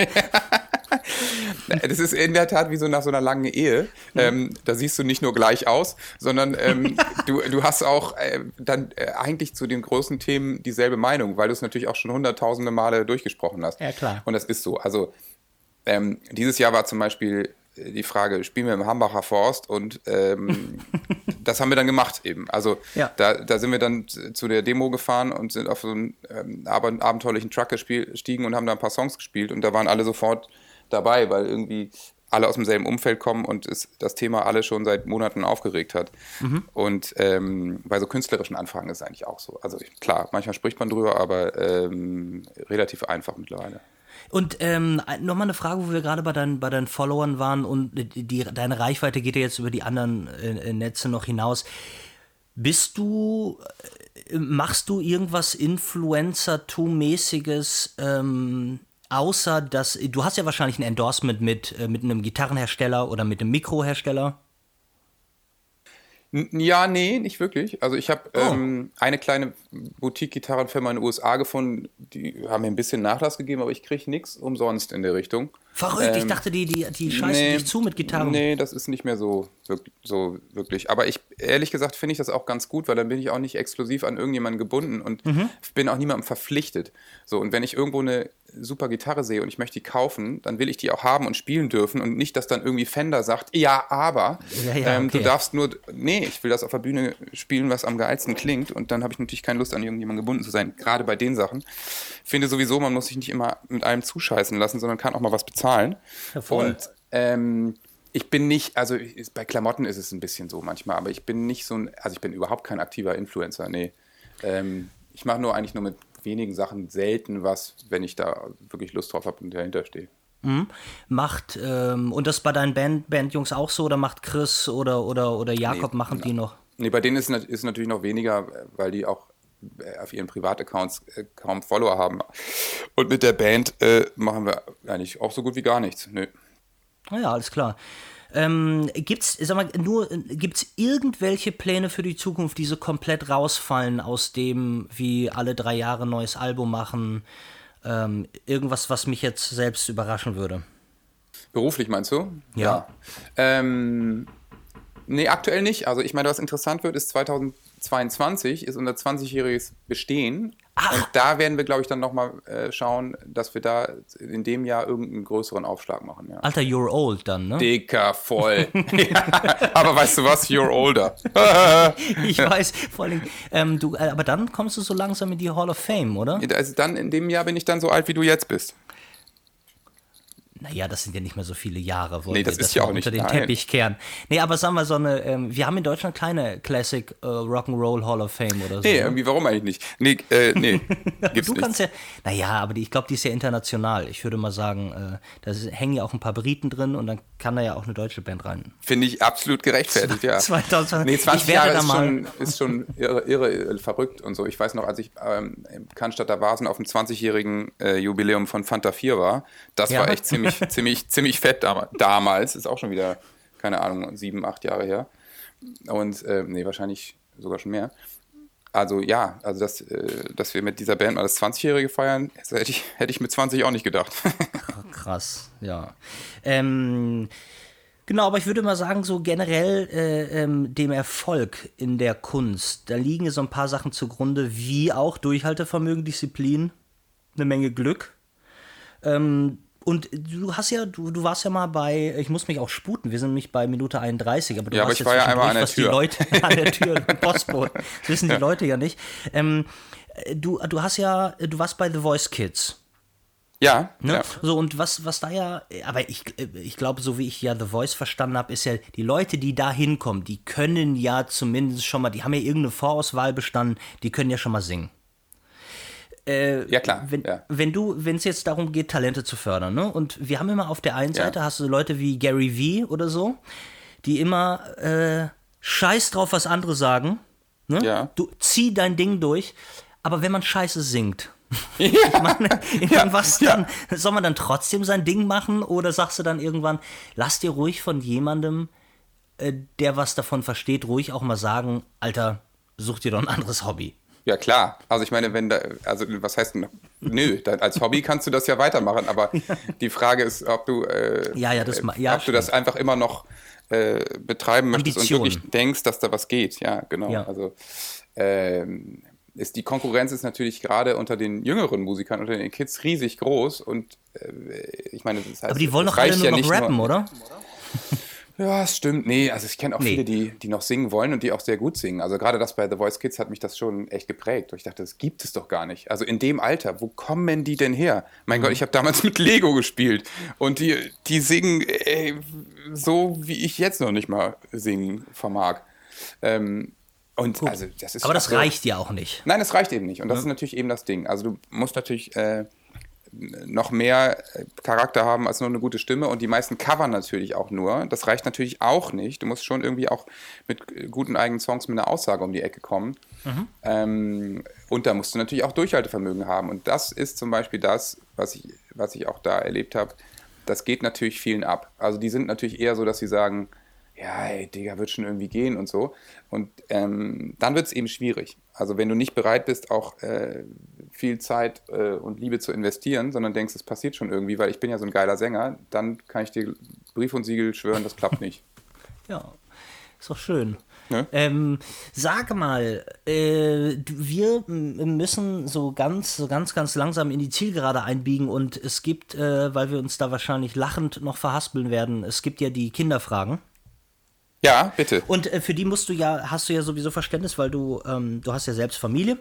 Das ist in der Tat wie so nach so einer langen Ehe. Ähm, da siehst du nicht nur gleich aus, sondern ähm, du, du hast auch äh, dann äh, eigentlich zu den großen Themen dieselbe Meinung, weil du es natürlich auch schon hunderttausende Male durchgesprochen hast. Ja, klar. Und das ist so. Also ähm, dieses Jahr war zum Beispiel äh, die Frage, spielen wir im Hambacher Forst und ähm, das haben wir dann gemacht eben. Also ja. da, da sind wir dann zu der Demo gefahren und sind auf so einen ähm, abenteuerlichen Truck gestiegen und haben da ein paar Songs gespielt und da waren alle sofort dabei, weil irgendwie alle aus demselben Umfeld kommen und es das Thema alle schon seit Monaten aufgeregt hat. Mhm. Und ähm, bei so künstlerischen Anfragen ist es eigentlich auch so. Also klar, manchmal spricht man drüber, aber ähm, relativ einfach mittlerweile. Und ähm, nochmal eine Frage, wo wir gerade bei, dein, bei deinen Followern waren und die, deine Reichweite geht ja jetzt über die anderen äh, Netze noch hinaus. Bist du, äh, machst du irgendwas Influencer-mäßiges ähm, außer dass du hast ja wahrscheinlich ein Endorsement mit, äh, mit einem Gitarrenhersteller oder mit einem Mikrohersteller. Ja, nee, nicht wirklich. Also ich habe oh. ähm, eine kleine Boutique-Gitarrenfirma in den USA gefunden, die haben mir ein bisschen Nachlass gegeben, aber ich kriege nichts umsonst in der Richtung. Verrückt, ähm, ich dachte, die, die, die scheißen nee, dich zu mit Gitarren. Nee, das ist nicht mehr so, so wirklich. Aber ich, ehrlich gesagt, finde ich das auch ganz gut, weil dann bin ich auch nicht exklusiv an irgendjemanden gebunden und mhm. bin auch niemandem verpflichtet. So, und wenn ich irgendwo eine super Gitarre sehe und ich möchte die kaufen, dann will ich die auch haben und spielen dürfen und nicht, dass dann irgendwie Fender sagt, ja, aber ja, ja, ähm, okay. du darfst nur, nee, ich will das auf der Bühne spielen, was am geilsten klingt und dann habe ich natürlich keine Lust, an irgendjemanden gebunden zu sein, gerade bei den Sachen. Ich finde sowieso, man muss sich nicht immer mit allem zuscheißen lassen, sondern kann auch mal was bezahlen. Ja, und ähm, ich bin nicht, also bei Klamotten ist es ein bisschen so manchmal, aber ich bin nicht so ein, also ich bin überhaupt kein aktiver Influencer, nee. Ähm, ich mache nur eigentlich nur mit wenigen Sachen selten was, wenn ich da wirklich Lust drauf habe und dahinter stehe. Mhm. Macht, ähm, und das bei deinen Band, Bandjungs auch so oder macht Chris oder, oder, oder Jakob, nee, machen die noch? Nee, bei denen ist es natürlich noch weniger, weil die auch äh, auf ihren Privataccounts äh, kaum Follower haben. Und mit der Band äh, machen wir eigentlich auch so gut wie gar nichts. Nö. Naja, alles klar. Ähm, gibt's, sag mal, nur, gibt's irgendwelche Pläne für die Zukunft, die so komplett rausfallen aus dem, wie alle drei Jahre ein neues Album machen? Ähm, irgendwas, was mich jetzt selbst überraschen würde. Beruflich meinst du? Ja. ja. Ähm, nee, aktuell nicht. Also ich meine, was interessant wird, ist 2022 ist unser 20-jähriges Bestehen Ach. Und da werden wir, glaube ich, dann nochmal äh, schauen, dass wir da in dem Jahr irgendeinen größeren Aufschlag machen. Ja. Alter, you're old dann, ne? Dicker, voll. ja, aber weißt du was? You're older. ich weiß, vor allem, ähm, du, äh, aber dann kommst du so langsam in die Hall of Fame, oder? Also dann, in dem Jahr bin ich dann so alt, wie du jetzt bist. Naja, das sind ja nicht mehr so viele Jahre, wollen nee, das, das ist ja auch nicht unter den Nein. Teppich kehren. Nee, aber sagen wir so eine, ähm, wir haben in Deutschland keine Classic äh, Rock'n'Roll Hall of Fame oder so. Nee, ne? irgendwie, warum eigentlich nicht? Nee, äh, nee gibt's du nicht. kannst ja, naja, aber die, ich glaube, die ist ja international. Ich würde mal sagen, äh, da hängen ja auch ein paar Briten drin und dann kann da ja auch eine deutsche Band rein. Finde ich absolut gerechtfertigt, ja. 2020. Nee, 20 Jahre ist schon, ist schon irre, irre, verrückt und so. Ich weiß noch, als ich ähm, im Cannstatter Vasen auf dem 20-jährigen äh, Jubiläum von Fanta 4 war, das ja. war echt ziemlich, ziemlich, ziemlich ziemlich fett damals, ist auch schon wieder, keine Ahnung, sieben, acht Jahre her. Und, äh, nee, wahrscheinlich sogar schon mehr. Also ja, also dass, äh, dass wir mit dieser Band mal das 20-Jährige feiern, hätte ich, hätte ich mit 20 auch nicht gedacht. Krass, ja. Ähm, genau, aber ich würde mal sagen, so generell äh, ähm, dem Erfolg in der Kunst, da liegen so ein paar Sachen zugrunde, wie auch Durchhaltevermögen, Disziplin, eine Menge Glück. Ähm, und du hast ja, du, du warst ja mal bei, ich muss mich auch sputen, wir sind nämlich bei Minute 31, aber du ja, aber ich war ja einmal an der Tür. Die Leute an der Tür, Postbote, das wissen die ja. Leute ja nicht. Ähm, du, du hast ja, du warst bei The Voice Kids. Ja, ne? ja. So, und was, was da ja, aber ich, ich glaube, so wie ich ja The Voice verstanden habe, ist ja, die Leute, die da hinkommen, die können ja zumindest schon mal, die haben ja irgendeine Vorauswahl bestanden, die können ja schon mal singen. Äh, ja, klar. Wenn, ja. wenn du, wenn es jetzt darum geht, Talente zu fördern, ne? Und wir haben immer auf der einen Seite ja. hast du Leute wie Gary Vee oder so, die immer äh, Scheiß drauf, was andere sagen. Ne? Ja. Du zieh dein Ding durch, aber wenn man scheiße singt, Ja. meine, Ja, was dann? Soll man dann trotzdem sein Ding machen oder sagst du dann irgendwann, lass dir ruhig von jemandem, äh, der was davon versteht, ruhig auch mal sagen, Alter, such dir doch ein anderes Hobby. Ja, klar. Also ich meine, wenn da, also was heißt denn, nö, da, als Hobby kannst du das ja weitermachen, aber die Frage ist, ob du, äh, Ja, ja, das ja, ob du das einfach immer noch äh, betreiben möchtest Ambition. und wirklich denkst, dass da was geht. Ja, genau. Ja. Also ähm, ist die Konkurrenz ist natürlich gerade unter den jüngeren Musikern, unter den Kids riesig groß und äh, ich meine, das heißt, Aber die wollen doch alle nur ja noch rappen, oder? Ja, es stimmt. Nee, also ich kenne auch Nee. viele, die, die noch singen wollen und die auch sehr gut singen. Also gerade das bei The Voice Kids hat mich das schon echt geprägt. Und ich dachte, das gibt es doch gar nicht. Also in dem Alter, wo kommen die denn her? Mein Gott, ich habe damals mit Lego gespielt und die, die singen ey, so, wie ich jetzt noch nicht mal singen vermag. Ähm, und also das ist Aber das reicht ja auch nicht. Nein, es reicht eben nicht. Und das ist natürlich eben das Ding. Also du musst natürlich äh, noch mehr äh, Charakter haben als nur eine gute Stimme. Und die meisten covern natürlich auch nur. Das reicht natürlich auch nicht. Du musst schon irgendwie auch mit äh, guten eigenen Songs mit einer Aussage um die Ecke kommen. Ähm, und da musst du natürlich auch Durchhaltevermögen haben. Und das ist zum Beispiel das, was ich, was ich auch da erlebt habe. Das geht natürlich vielen ab. Also die sind natürlich eher so, dass sie sagen, ja, ey, Digga, wird schon irgendwie gehen und so. Und ähm, dann wird es eben schwierig. Also wenn du nicht bereit bist, auch äh, viel Zeit äh, und Liebe zu investieren, sondern denkst, es passiert schon irgendwie, weil ich bin ja so ein geiler Sänger, dann kann ich dir Brief und Siegel schwören, das klappt nicht. Ja, ist doch schön. Ne? Ähm, sag mal, äh, wir müssen so ganz, so ganz, ganz langsam in die Zielgerade einbiegen und es gibt, äh, weil wir uns da wahrscheinlich lachend noch verhaspeln werden, es gibt ja die Kinderfragen. Ja, bitte. Und äh, für die musst du ja, hast du ja sowieso Verständnis, weil du, ähm, du hast ja selbst Familie,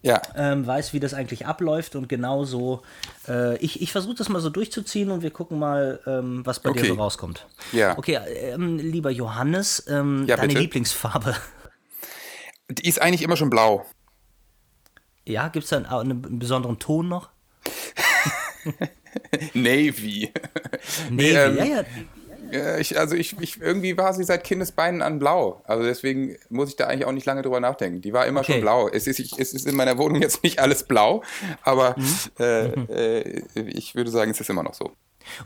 Ja. ähm, weißt, wie das eigentlich abläuft und genauso, äh, ich, ich versuche das mal so durchzuziehen und wir gucken mal, ähm, was bei dir Okay. so rauskommt. Ja. Okay, ähm, lieber Johannes, ähm, Ja, deine bitte. Lieblingsfarbe. Die ist eigentlich immer schon blau. Ja, gibt es da einen, einen besonderen Ton noch? Navy. Nee, ähm, ja, ja. Ja, ich, also ich, ich, irgendwie war sie seit Kindesbeinen an blau. Also deswegen muss ich da eigentlich auch nicht lange drüber nachdenken. Die war immer Okay. schon blau. Es ist, ich, es ist in meiner Wohnung jetzt nicht alles blau, aber Mhm. äh, äh, ich würde sagen, es ist immer noch so.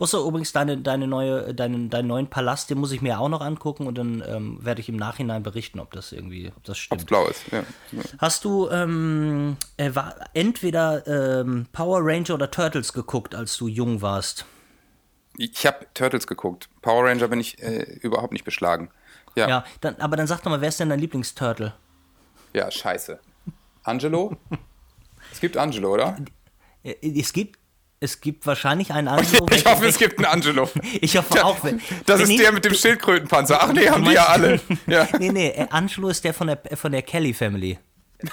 Achso, übrigens, deine, deine neue, deinen, deinen neuen Palast, den muss ich mir auch noch angucken und dann ähm, werde ich im Nachhinein berichten, ob das irgendwie, ob das Ob es stimmt. blau ist. Ja. Hast du ähm, äh, entweder ähm, Power Ranger oder Turtles geguckt, als du jung warst? Ich habe Turtles geguckt. Power Ranger bin ich äh, überhaupt nicht beschlagen. Ja, Ja, ja, dann, aber dann sag doch mal, wer ist denn dein Lieblingsturtle? scheiße. Angelo? es gibt Angelo, oder? Äh, Es gibt, es gibt wahrscheinlich einen Angelo. Ich hoffe, es gibt einen Angelo. Ich hoffe auch. Wenn, Das ist nicht- der mit dem Schildkrötenpanzer. Ach nee, haben die ja alle. Ja. Nee, nee, äh, Angelo ist der von der, von der Kelly Family.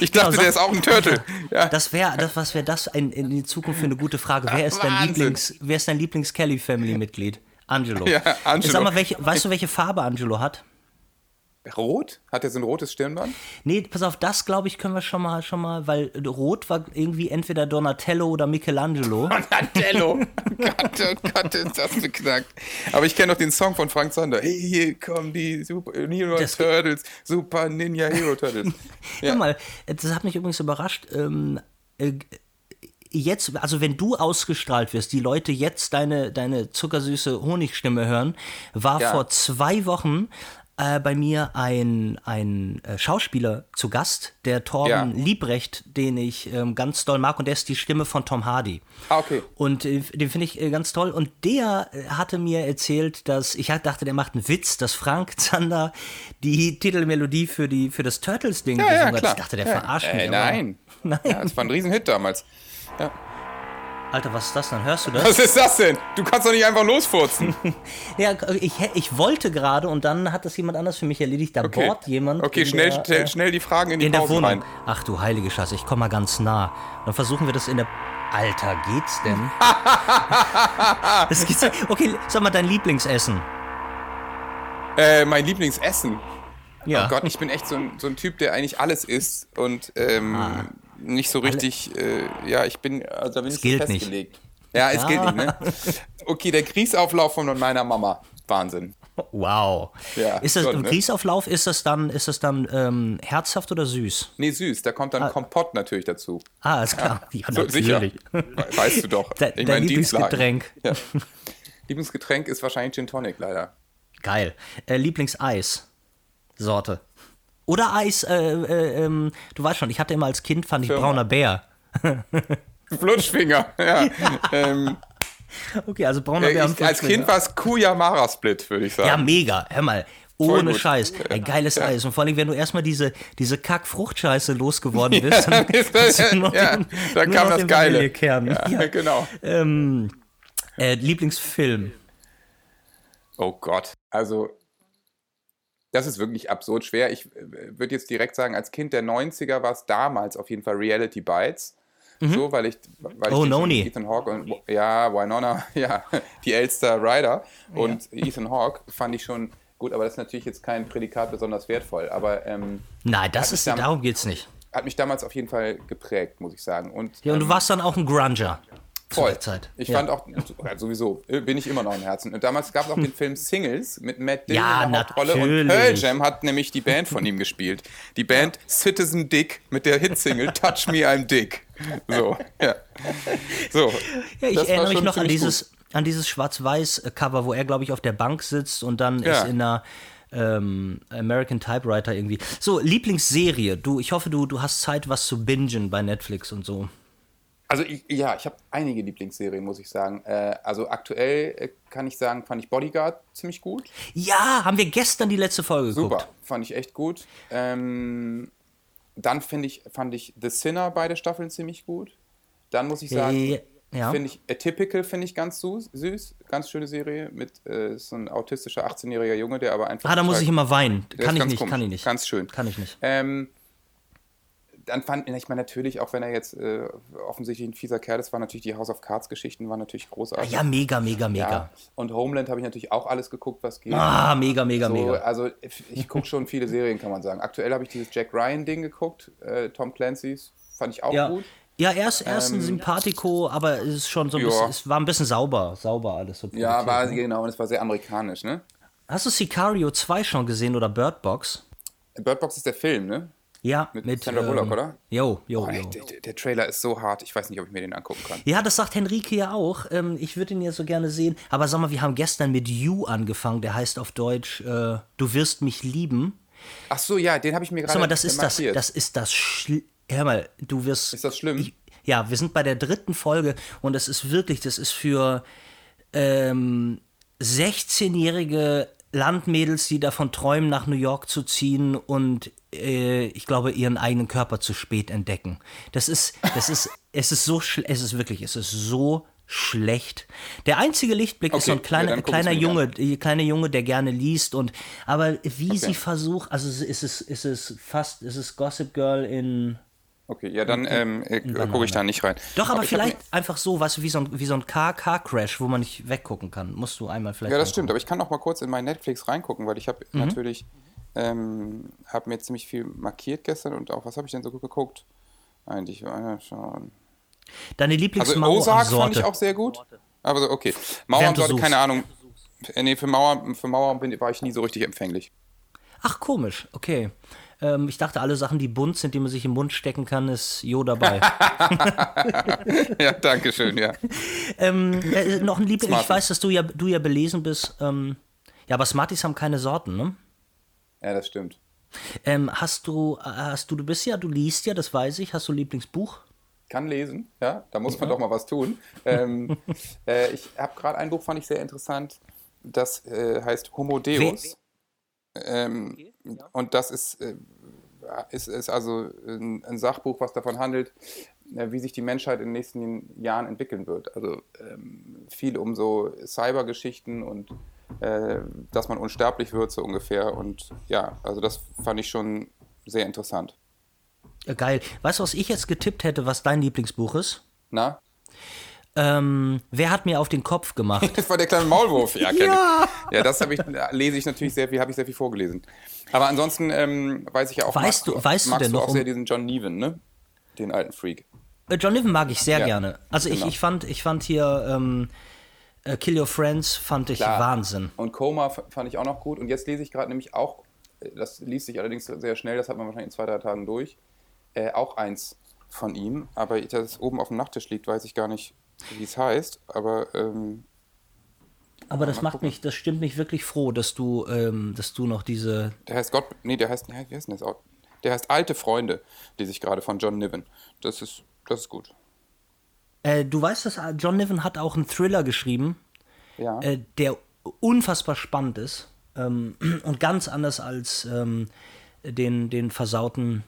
Ich dachte, Genau, der ist auch ein Turtle. Ja. Das wäre, das, was wäre das in, in die Zukunft für eine gute Frage? Wer ist dein Wahnsinn. Lieblings, wer ist dein Lieblings Kelly Family Mitglied? Angelo. Ja, Angelo. Sag mal, welche, weißt du, welche Farbe Angelo hat? Rot? Hat er so ein rotes Stirnband? Nee, pass auf, das glaube ich können wir schon mal, schon mal, weil Rot war irgendwie entweder Donatello oder Michelangelo. Donatello. Gott, oh Gott, ist das beknackt. Aber ich kenne noch den Song von Frank Zander. Hey, hier kommen die Super Hero Das- Turtles, Super Ninja Hero Turtles. Ja. Hör mal, das hat mich übrigens überrascht. Ähm, äh, jetzt, also wenn du ausgestrahlt wirst, die Leute jetzt deine, deine zuckersüße Honigstimme hören, war Ja. vor zwei Wochen äh, bei mir ein, ein äh, Schauspieler zu Gast, der Torben Ja. Liebrecht, den ich ähm, ganz doll mag, und der ist die Stimme von Tom Hardy. Ah, okay. Und äh, den finde ich äh, ganz toll. Und der äh, hatte mir erzählt, dass ich halt dachte, der macht einen Witz, dass Frank Zander die Titelmelodie für, die, für das Turtles-Ding Ja, ja, gesungen hat. klar. Ich dachte, der ja. verarscht äh, mich. aber- Nein. Nein. Ja, das war ein Riesenhit damals. Ja. Alter, was ist das dann? Hörst du das? Was ist das denn? Du kannst doch nicht einfach losfurzen. Ja, ich, ich wollte gerade und dann hat das jemand anders für mich erledigt. Da Okay, bohrt jemand. okay schnell, der, schnell, äh, schnell die Fragen in die in der Pause Wohnung. rein. Ach du heilige Scheiße, ich komme mal ganz nah. Dann versuchen wir das in der. Alter, geht's denn? das geht's. Okay, sag mal dein Lieblingsessen. Äh, mein Lieblingsessen. Ja. Oh Gott, ich bin echt so ein, so ein Typ, der eigentlich alles isst und ähm, Ah. Nicht so richtig, äh, ja, ich bin, also da bin ich gilt nicht. festgelegt. Ja, es Ja. gilt nicht, ne? Okay, der Grießauflauf von meiner Mama. Wahnsinn. Wow. Ja, ist das schon, im ne? Grießauflauf, ist das dann, ist das dann ähm, herzhaft oder süß? Nee, süß. Da kommt dann Kompott natürlich dazu. Ah, ist klar. Ja, sicher. natürlich. We- Weißt du doch. De- dein Lieblingsgetränk. Ja. Lieblingsgetränk ist wahrscheinlich Gin Tonic, leider. Geil. Äh, Lieblingseis. Sorte. Oder Eis, äh, äh, ähm, du weißt schon, ich hatte immer als Kind, fand ich Firma. brauner Bär. Flutschfinger, ja. ähm, Okay, also brauner Bär und ich, als. Kind war es Kuyamara Split, würde ich sagen. Ja, mega. Hör mal. Ohne. Scheiß. Ein geiles Eis. Und vor allem, wenn du erstmal diese, diese Kack-Fruchtscheiße losgeworden bist, dann ja, den- da nur kam das Geile. Ja, Ja. genau. Ähm, äh, Lieblingsfilm. Oh Gott. Also, das ist wirklich absurd schwer. Ich äh, würde jetzt direkt sagen, als Kind der 90er war es damals auf jeden Fall Reality Bites. So, weil ich, weil Oh, ich Noni. Ethan Hawke und ja, Winona, ja, die Elster Ryder und Ethan Hawke fand ich schon gut, aber das ist natürlich jetzt kein Prädikat besonders wertvoll. Aber ähm, Nein, das ist, darum geht's nicht. hat mich damals auf jeden Fall geprägt, muss ich sagen. Und, Ja, und du ähm, warst dann auch ein Grunger. Voll. Zeit. Ich ja. fand auch, sowieso, äh, bin ich immer noch im Herzen. Und damals gab es auch den Film Singles mit Matt Dillon Ja, in der Hauptrolle. Und. Pearl Jam hat nämlich die Band von ihm gespielt. Die Band Citizen Dick mit der Hitsingle Touch Me I'm Dick. So, ja. So. Ja, ich erinnere mich noch an dieses, an dieses Schwarz-Weiß-Cover, wo er, glaube ich, auf der Bank sitzt und dann Ja. ist in einer ähm, American Typewriter irgendwie. So, Lieblingsserie. Du, ich hoffe, du, du hast Zeit, was zu bingen bei Netflix und so. Also ich, ja, ich habe einige Lieblingsserien, muss ich sagen. Äh, also aktuell äh, kann ich sagen, fand ich Bodyguard ziemlich gut. Ja, haben wir gestern die letzte Folge Super, geguckt. fand ich echt gut. Ähm, dann find ich, fand ich The Sinner beide Staffeln ziemlich gut. Dann muss ich sagen, Äh, ja. finde ich Atypical finde ich ganz süß, süß, ganz schöne Serie mit äh, so ein autistischer 18-jähriger Junge, der aber einfach Ah, da muss ich immer weinen. Kann ich nicht, komisch, kann ich nicht. Ganz schön. Kann ich nicht. Ähm, dann fand ich meine natürlich, auch wenn er jetzt äh, offensichtlich ein fieser Kerl ist, waren natürlich die House of Cards Geschichten waren natürlich großartig. Ja, mega, mega, mega. Ja. Und Homeland habe ich natürlich auch alles geguckt, was geht. Ah, mega, mega, So, mega. also ich gucke schon viele Serien, kann man sagen. Aktuell habe ich dieses Jack Ryan-Ding geguckt, äh, Tom Clancy's, fand ich auch Ja. gut. Ja, erst, erst ein Ähm, Sympathico, aber es ist schon so ein Ja. bisschen, es war ein bisschen sauber, sauber alles. So Ja, war ne? genau, und es war sehr amerikanisch, ne? Hast du Sicario 2 schon gesehen oder Bird Box? Bird Box ist der Film, ne? Ja, Mit mit, Sandra Bullock, ähm, oder? Jo, jo, ey, jo. der, der- Trailer ist so hart, ich weiß nicht, ob ich mir den angucken kann. Ja, das sagt Henrike ja auch. Ähm, ich würde ihn ja so gerne sehen. Aber sag mal, wir haben gestern mit You angefangen. Der heißt auf Deutsch äh, Du wirst mich lieben. Ach so, ja, den habe ich mir gerade Sag mal, das ist das, das ist das Schl Hör mal, du wirst. Ist das schlimm? Ich, ja, wir sind bei der dritten Folge und das ist wirklich, das ist für ähm, 16-jährige Landmädels, die davon träumen, nach New York zu ziehen und äh, ich glaube, ihren eigenen Körper zu spät entdecken. Das ist, das ist, es ist so, es ist wirklich, es ist so schlecht. Der einzige Lichtblick ist so ein Okay, ja, kleiner, kleiner Junge, äh, kleiner Junge, der gerne liest und, aber wie sie Okay. versucht, also ist es, ist es fast, ist es Gossip Girl in, Okay, ja, dann ähm, äh, gucke ich da nicht rein. doch, aber, hab vielleicht einfach so, weißt du, wie so ein, wie so ein Car, Car Crash, wo man nicht weggucken kann. Musst du einmal vielleicht. Ja, das angucken. stimmt, aber ich kann noch mal kurz in mein Netflix reingucken, weil ich habe Mhm. natürlich, ähm, habe mir ziemlich viel markiert gestern und auch, was habe ich denn so gut geguckt? Eigentlich, äh, schon. Deine Also Lieblingsmauer Ozark fand ich auch sehr gut. Aber so, okay. Mauer Während und du Sorte, suchst. keine Ahnung. Äh, Nee, für Mauer, für Mauer bin, war ich nie so richtig empfänglich. Ach, komisch, okay. Ähm, ich dachte, alle Sachen, die bunt sind, die man sich im Mund stecken kann, ist Jo dabei. ja, danke schön, ja. ähm, äh, noch ein Liebling, ich weiß, dass du ja, du ja belesen bist. Ähm, ja, aber Smarties haben keine Sorten, ne? Ja, das stimmt. Ähm, hast du, hast du, du bist ja, du liest ja, das weiß ich. Hast du ein Lieblingsbuch? Kann lesen, ja, da muss man doch mal was tun. Ähm, äh, ich habe gerade ein Buch, fand ich sehr interessant, das äh, heißt Homo Deus. Ähm, Und das ist, äh, ist, ist also ein, ein Sachbuch, was davon handelt, äh, wie sich die Menschheit in den nächsten Jahren entwickeln wird. Also ähm, viel um so Cybergeschichten und äh, dass man unsterblich wird, so ungefähr. Und ja, also das fand ich schon sehr interessant. Geil. Weißt du, was ich jetzt getippt hätte, was dein Lieblingsbuch ist? Na? Ähm, wer hat mir auf den Kopf gemacht? Das war der kleine Maulwurf, ja, ich. Ja, das habe ich, lese ich natürlich sehr viel, habe ich sehr viel vorgelesen. Aber ansonsten ähm, weiß ich ja auch, Weißt du- weißt du magst denn du auch um- sehr diesen John Neven, ne? Den alten Freak. Äh, John Niven mag ich sehr Ja, gerne. Also ich, genau. ich fand, ich fand hier ähm, äh, Kill Your Friends fand ich Klar. Wahnsinn. Und Coma fand ich auch noch gut. Und jetzt lese ich gerade nämlich auch, äh, das liest sich allerdings sehr schnell, das hat man wahrscheinlich in zwei, drei Tagen durch, äh, auch eins von ihm. Aber das oben auf dem Nachttisch liegt, weiß ich gar nicht, wie es heißt. Aber ähm, Aber das macht gucken. mich, das stimmt mich wirklich froh, dass du, ähm, dass du noch diese. der heißt Gott, nee, der heißt, wie heißt denn das? auch? Der heißt Alte Freunde, lese ich gerade von John Niven. Das ist, das ist gut. Äh, du weißt, dass John Niven hat auch einen Thriller geschrieben, Ja. äh, der unfassbar spannend ist ähm, und ganz anders als ähm, den, den versauten,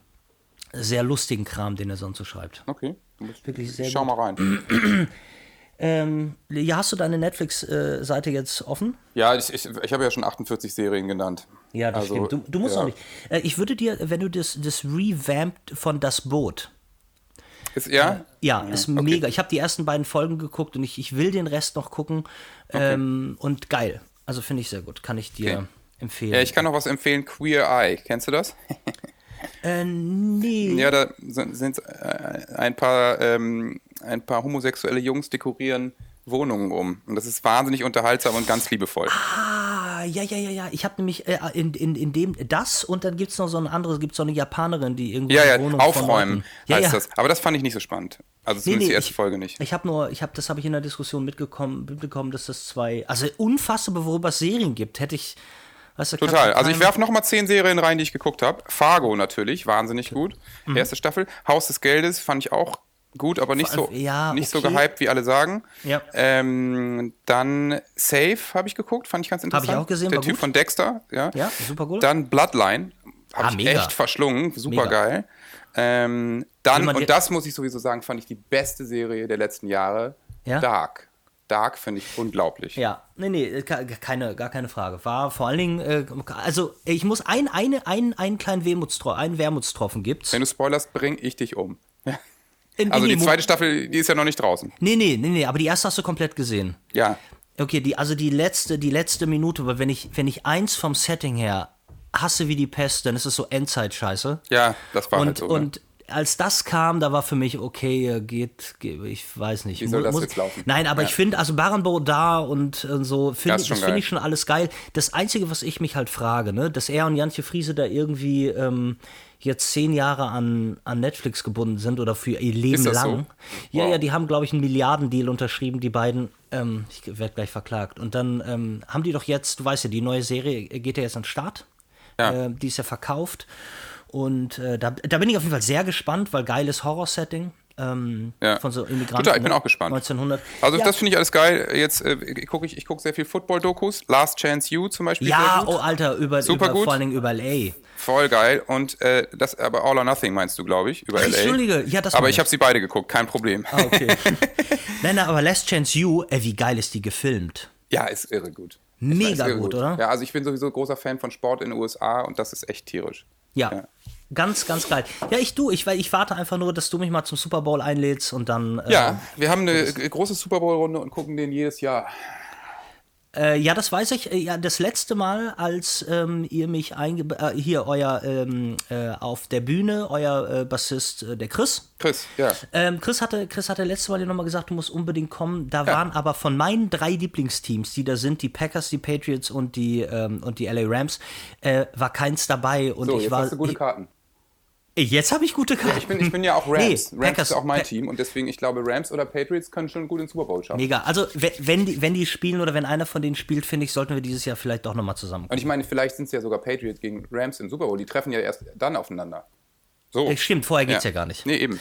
sehr lustigen Kram, den er sonst so schreibt. Okay. Musst- Wirklich sehr ich schau gut. mal rein. Ähm, ja, hast du deine Netflix-Seite jetzt offen? Ja, ich, ich, ich habe ja schon 48 Serien genannt. Ja, das Also, stimmt. Du, du musst ja. auch nicht. Äh, ich würde dir, wenn du das, das Revamped von Das Boot, Ist, ja? Ja, ist mega. Ich habe die ersten beiden Folgen geguckt und ich, ich will den Rest noch gucken. Ähm, und geil. Also finde ich sehr gut. Kann ich dir Okay. empfehlen. Ja, ich kann noch was empfehlen. Queer Eye. Kennst du das? äh, nee. Ja, da sind äh, ein paar ähm, ein paar homosexuelle Jungs dekorieren Wohnungen um. Und das ist wahnsinnig unterhaltsam und ganz liebevoll. Ah, ja, ja, ja, ja. Ich habe nämlich äh, in, in, in dem das und dann gibt es noch so ein anderes, gibt es so eine Japanerin, die irgendwie Ja, ja, Wohnung Leuten- Ja, heißt ja. das. Aber das fand ich nicht so spannend. Also Nee, zumindest nee, die erste ich, Folge nicht. Ich habe nur, ich habe, das habe ich in der Diskussion mitgekommen, mitbekommen, dass das zwei, also unfassbar, worüber es Serien gibt, hätte ich, weißt du, Total. Also ich werfe noch mal zehn Serien rein, die ich geguckt habe. Fargo natürlich, wahnsinnig gut. Mhm. Erste Staffel. Haus des Geldes fand ich auch gut, aber nicht so, Ja, nicht so okay. gehypt, wie alle sagen. Ja. Ähm, dann Safe habe ich geguckt, fand ich ganz interessant. ich auch gesehen, Der Typ gut. von Dexter, ja. Ja, super gut. Dann Bloodline, habe Ah, ich mega. echt verschlungen, super Mega. geil. Ähm, dann, und das muss ich sowieso sagen, fand ich die beste Serie der letzten Jahre. Ja? Dark. Dark finde ich unglaublich. Ja, nee, nee, ke- keine, gar keine Frage. War vor allen Dingen, äh, also ich muss ein, eine, einen, einen kleinen Wermutstropfen, einen Wermutstropfen gibt's. Wenn du spoilerst, bring ich dich um. Äh, Also nee, die Mo- zweite Staffel, die ist ja noch nicht draußen. Nee, nee, nee, nee, aber die erste hast du komplett gesehen. Ja. Okay, die, also die letzte, die letzte Minute, weil wenn ich, wenn ich eins vom Setting her hasse wie die Pest, dann ist es so Endzeit-Scheiße. Ja, das war und, halt so. ne? und als das kam, da war für mich, okay, äh, geht, geht ich weiß nicht. Wie soll mu- das jetzt laufen? Nein, aber Ja. ich finde, also Barenbo da und, und so, find, Das das finde ich schon alles geil. Das Einzige, was ich mich halt frage, ne, dass er und Jantje Friese da irgendwie ähm, jetzt zehn Jahre an, an Netflix gebunden sind oder für ihr Leben lang. so? Ja, Wow. ja, die haben, glaube ich, einen Milliardendeal unterschrieben, die beiden. Ähm, ich werde gleich verklagt. Und dann ähm, haben die doch jetzt, du weißt ja, die neue Serie geht ja jetzt an den Start. Ja. Äh, die ist ja verkauft. Und äh, da, da bin ich auf jeden Fall sehr gespannt, weil geiles Horror-Setting. Ähm, Ja. Von so Immigranten. Total, ich bin ne? auch gespannt. 1900. Also ja, das finde ich alles geil. Jetzt äh, gucke ich, ich gucke sehr viel Football-Dokus. Last Chance You zum Beispiel. Ja, gut. oh Alter, über, Super über gut. vor allen Dingen über LA. Voll geil. Und äh, das aber All or Nothing meinst du, glaube ich, über Ach, LA. Entschuldige, ja, das Aber ich habe sie beide geguckt, kein Problem. Ah, okay. nein, nein, aber Last Chance You, äh, wie geil ist die gefilmt? Ja, ist irre gut. Mega irre gut, oder? Ja, also ich bin sowieso großer Fan von Sport in den USA und das ist echt tierisch. Ja. Ja. Ganz, ganz geil. Ja, ich du, ich, ich warte einfach nur, dass du mich mal zum Super Bowl einlädst und dann. Äh, Ja, wir haben eine große Super Bowl-Runde und gucken den jedes Jahr. Äh, ja, das weiß ich. Äh, Ja, das letzte Mal, als ähm, ihr mich einge äh, hier euer ähm, äh, auf der Bühne, euer äh, Bassist, der Chris. Chris, ja. Ähm, Chris hatte, Chris hatte letztes Mal dir nochmal gesagt, du musst unbedingt kommen. Da waren aber von meinen drei Lieblingsteams, die da sind, die Packers, die Patriots und die ähm, und die LA Rams, war keins dabei und So, ich jetzt war. hast du gute Karten. ich, jetzt habe ich gute Karten. Ich bin, ich bin ja auch Rams. Nee, Rams Packers- ist auch mein Pa- Team und deswegen, ich glaube, Rams oder Patriots können schon gut den Super Bowl schaffen. Mega. Also we- wenn die, wenn die spielen oder wenn einer von denen spielt, finde ich, sollten wir dieses Jahr vielleicht doch nochmal zusammen. Und ich meine, vielleicht sind es ja sogar Patriots gegen Rams im Super Bowl. Die treffen ja erst dann aufeinander. So. Stimmt, vorher geht's ja, gar nicht. Nee, eben.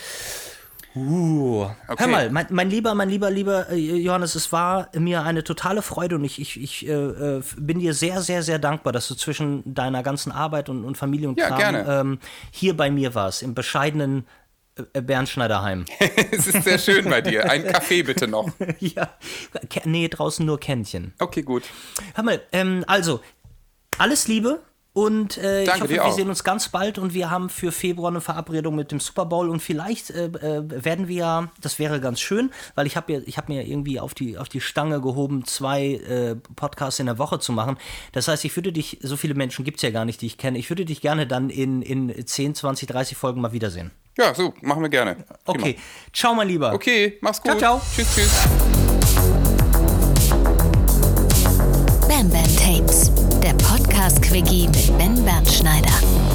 Uh. Okay. Hör mal, mein, mein lieber, mein lieber, lieber äh, Johannes, es war mir eine totale Freude und ich, ich, ich äh, äh, bin dir sehr, sehr, sehr dankbar, dass du zwischen deiner ganzen Arbeit und, und Familie und Ja, Kram. Ähm, hier bei mir warst, im bescheidenen äh, Bernschneiderheim. es ist sehr schön bei dir. Ein Kaffee bitte noch. ja, nee, draußen nur Kännchen. Okay, gut. Hör mal, ähm, also, alles Liebe. Und äh, ich hoffe, wir auch. sehen uns ganz bald und wir haben für Februar eine Verabredung mit dem Super Bowl und vielleicht äh, äh, werden wir, das wäre ganz schön, weil ich habe ich hab mir irgendwie auf die, auf die Stange gehoben, zwei äh, Podcasts in der Woche zu machen. Das heißt, ich würde dich, so viele Menschen gibt es ja gar nicht, die ich kenne, ich würde dich gerne dann in, in 10, 20, 30 Folgen mal wiedersehen. Ja, so, machen wir gerne. Prima. Okay, ciao mein Lieber. Okay, mach's gut. Ciao, ciao. Tschüss, tschüss. Soundregie mit Ben Bernschneider.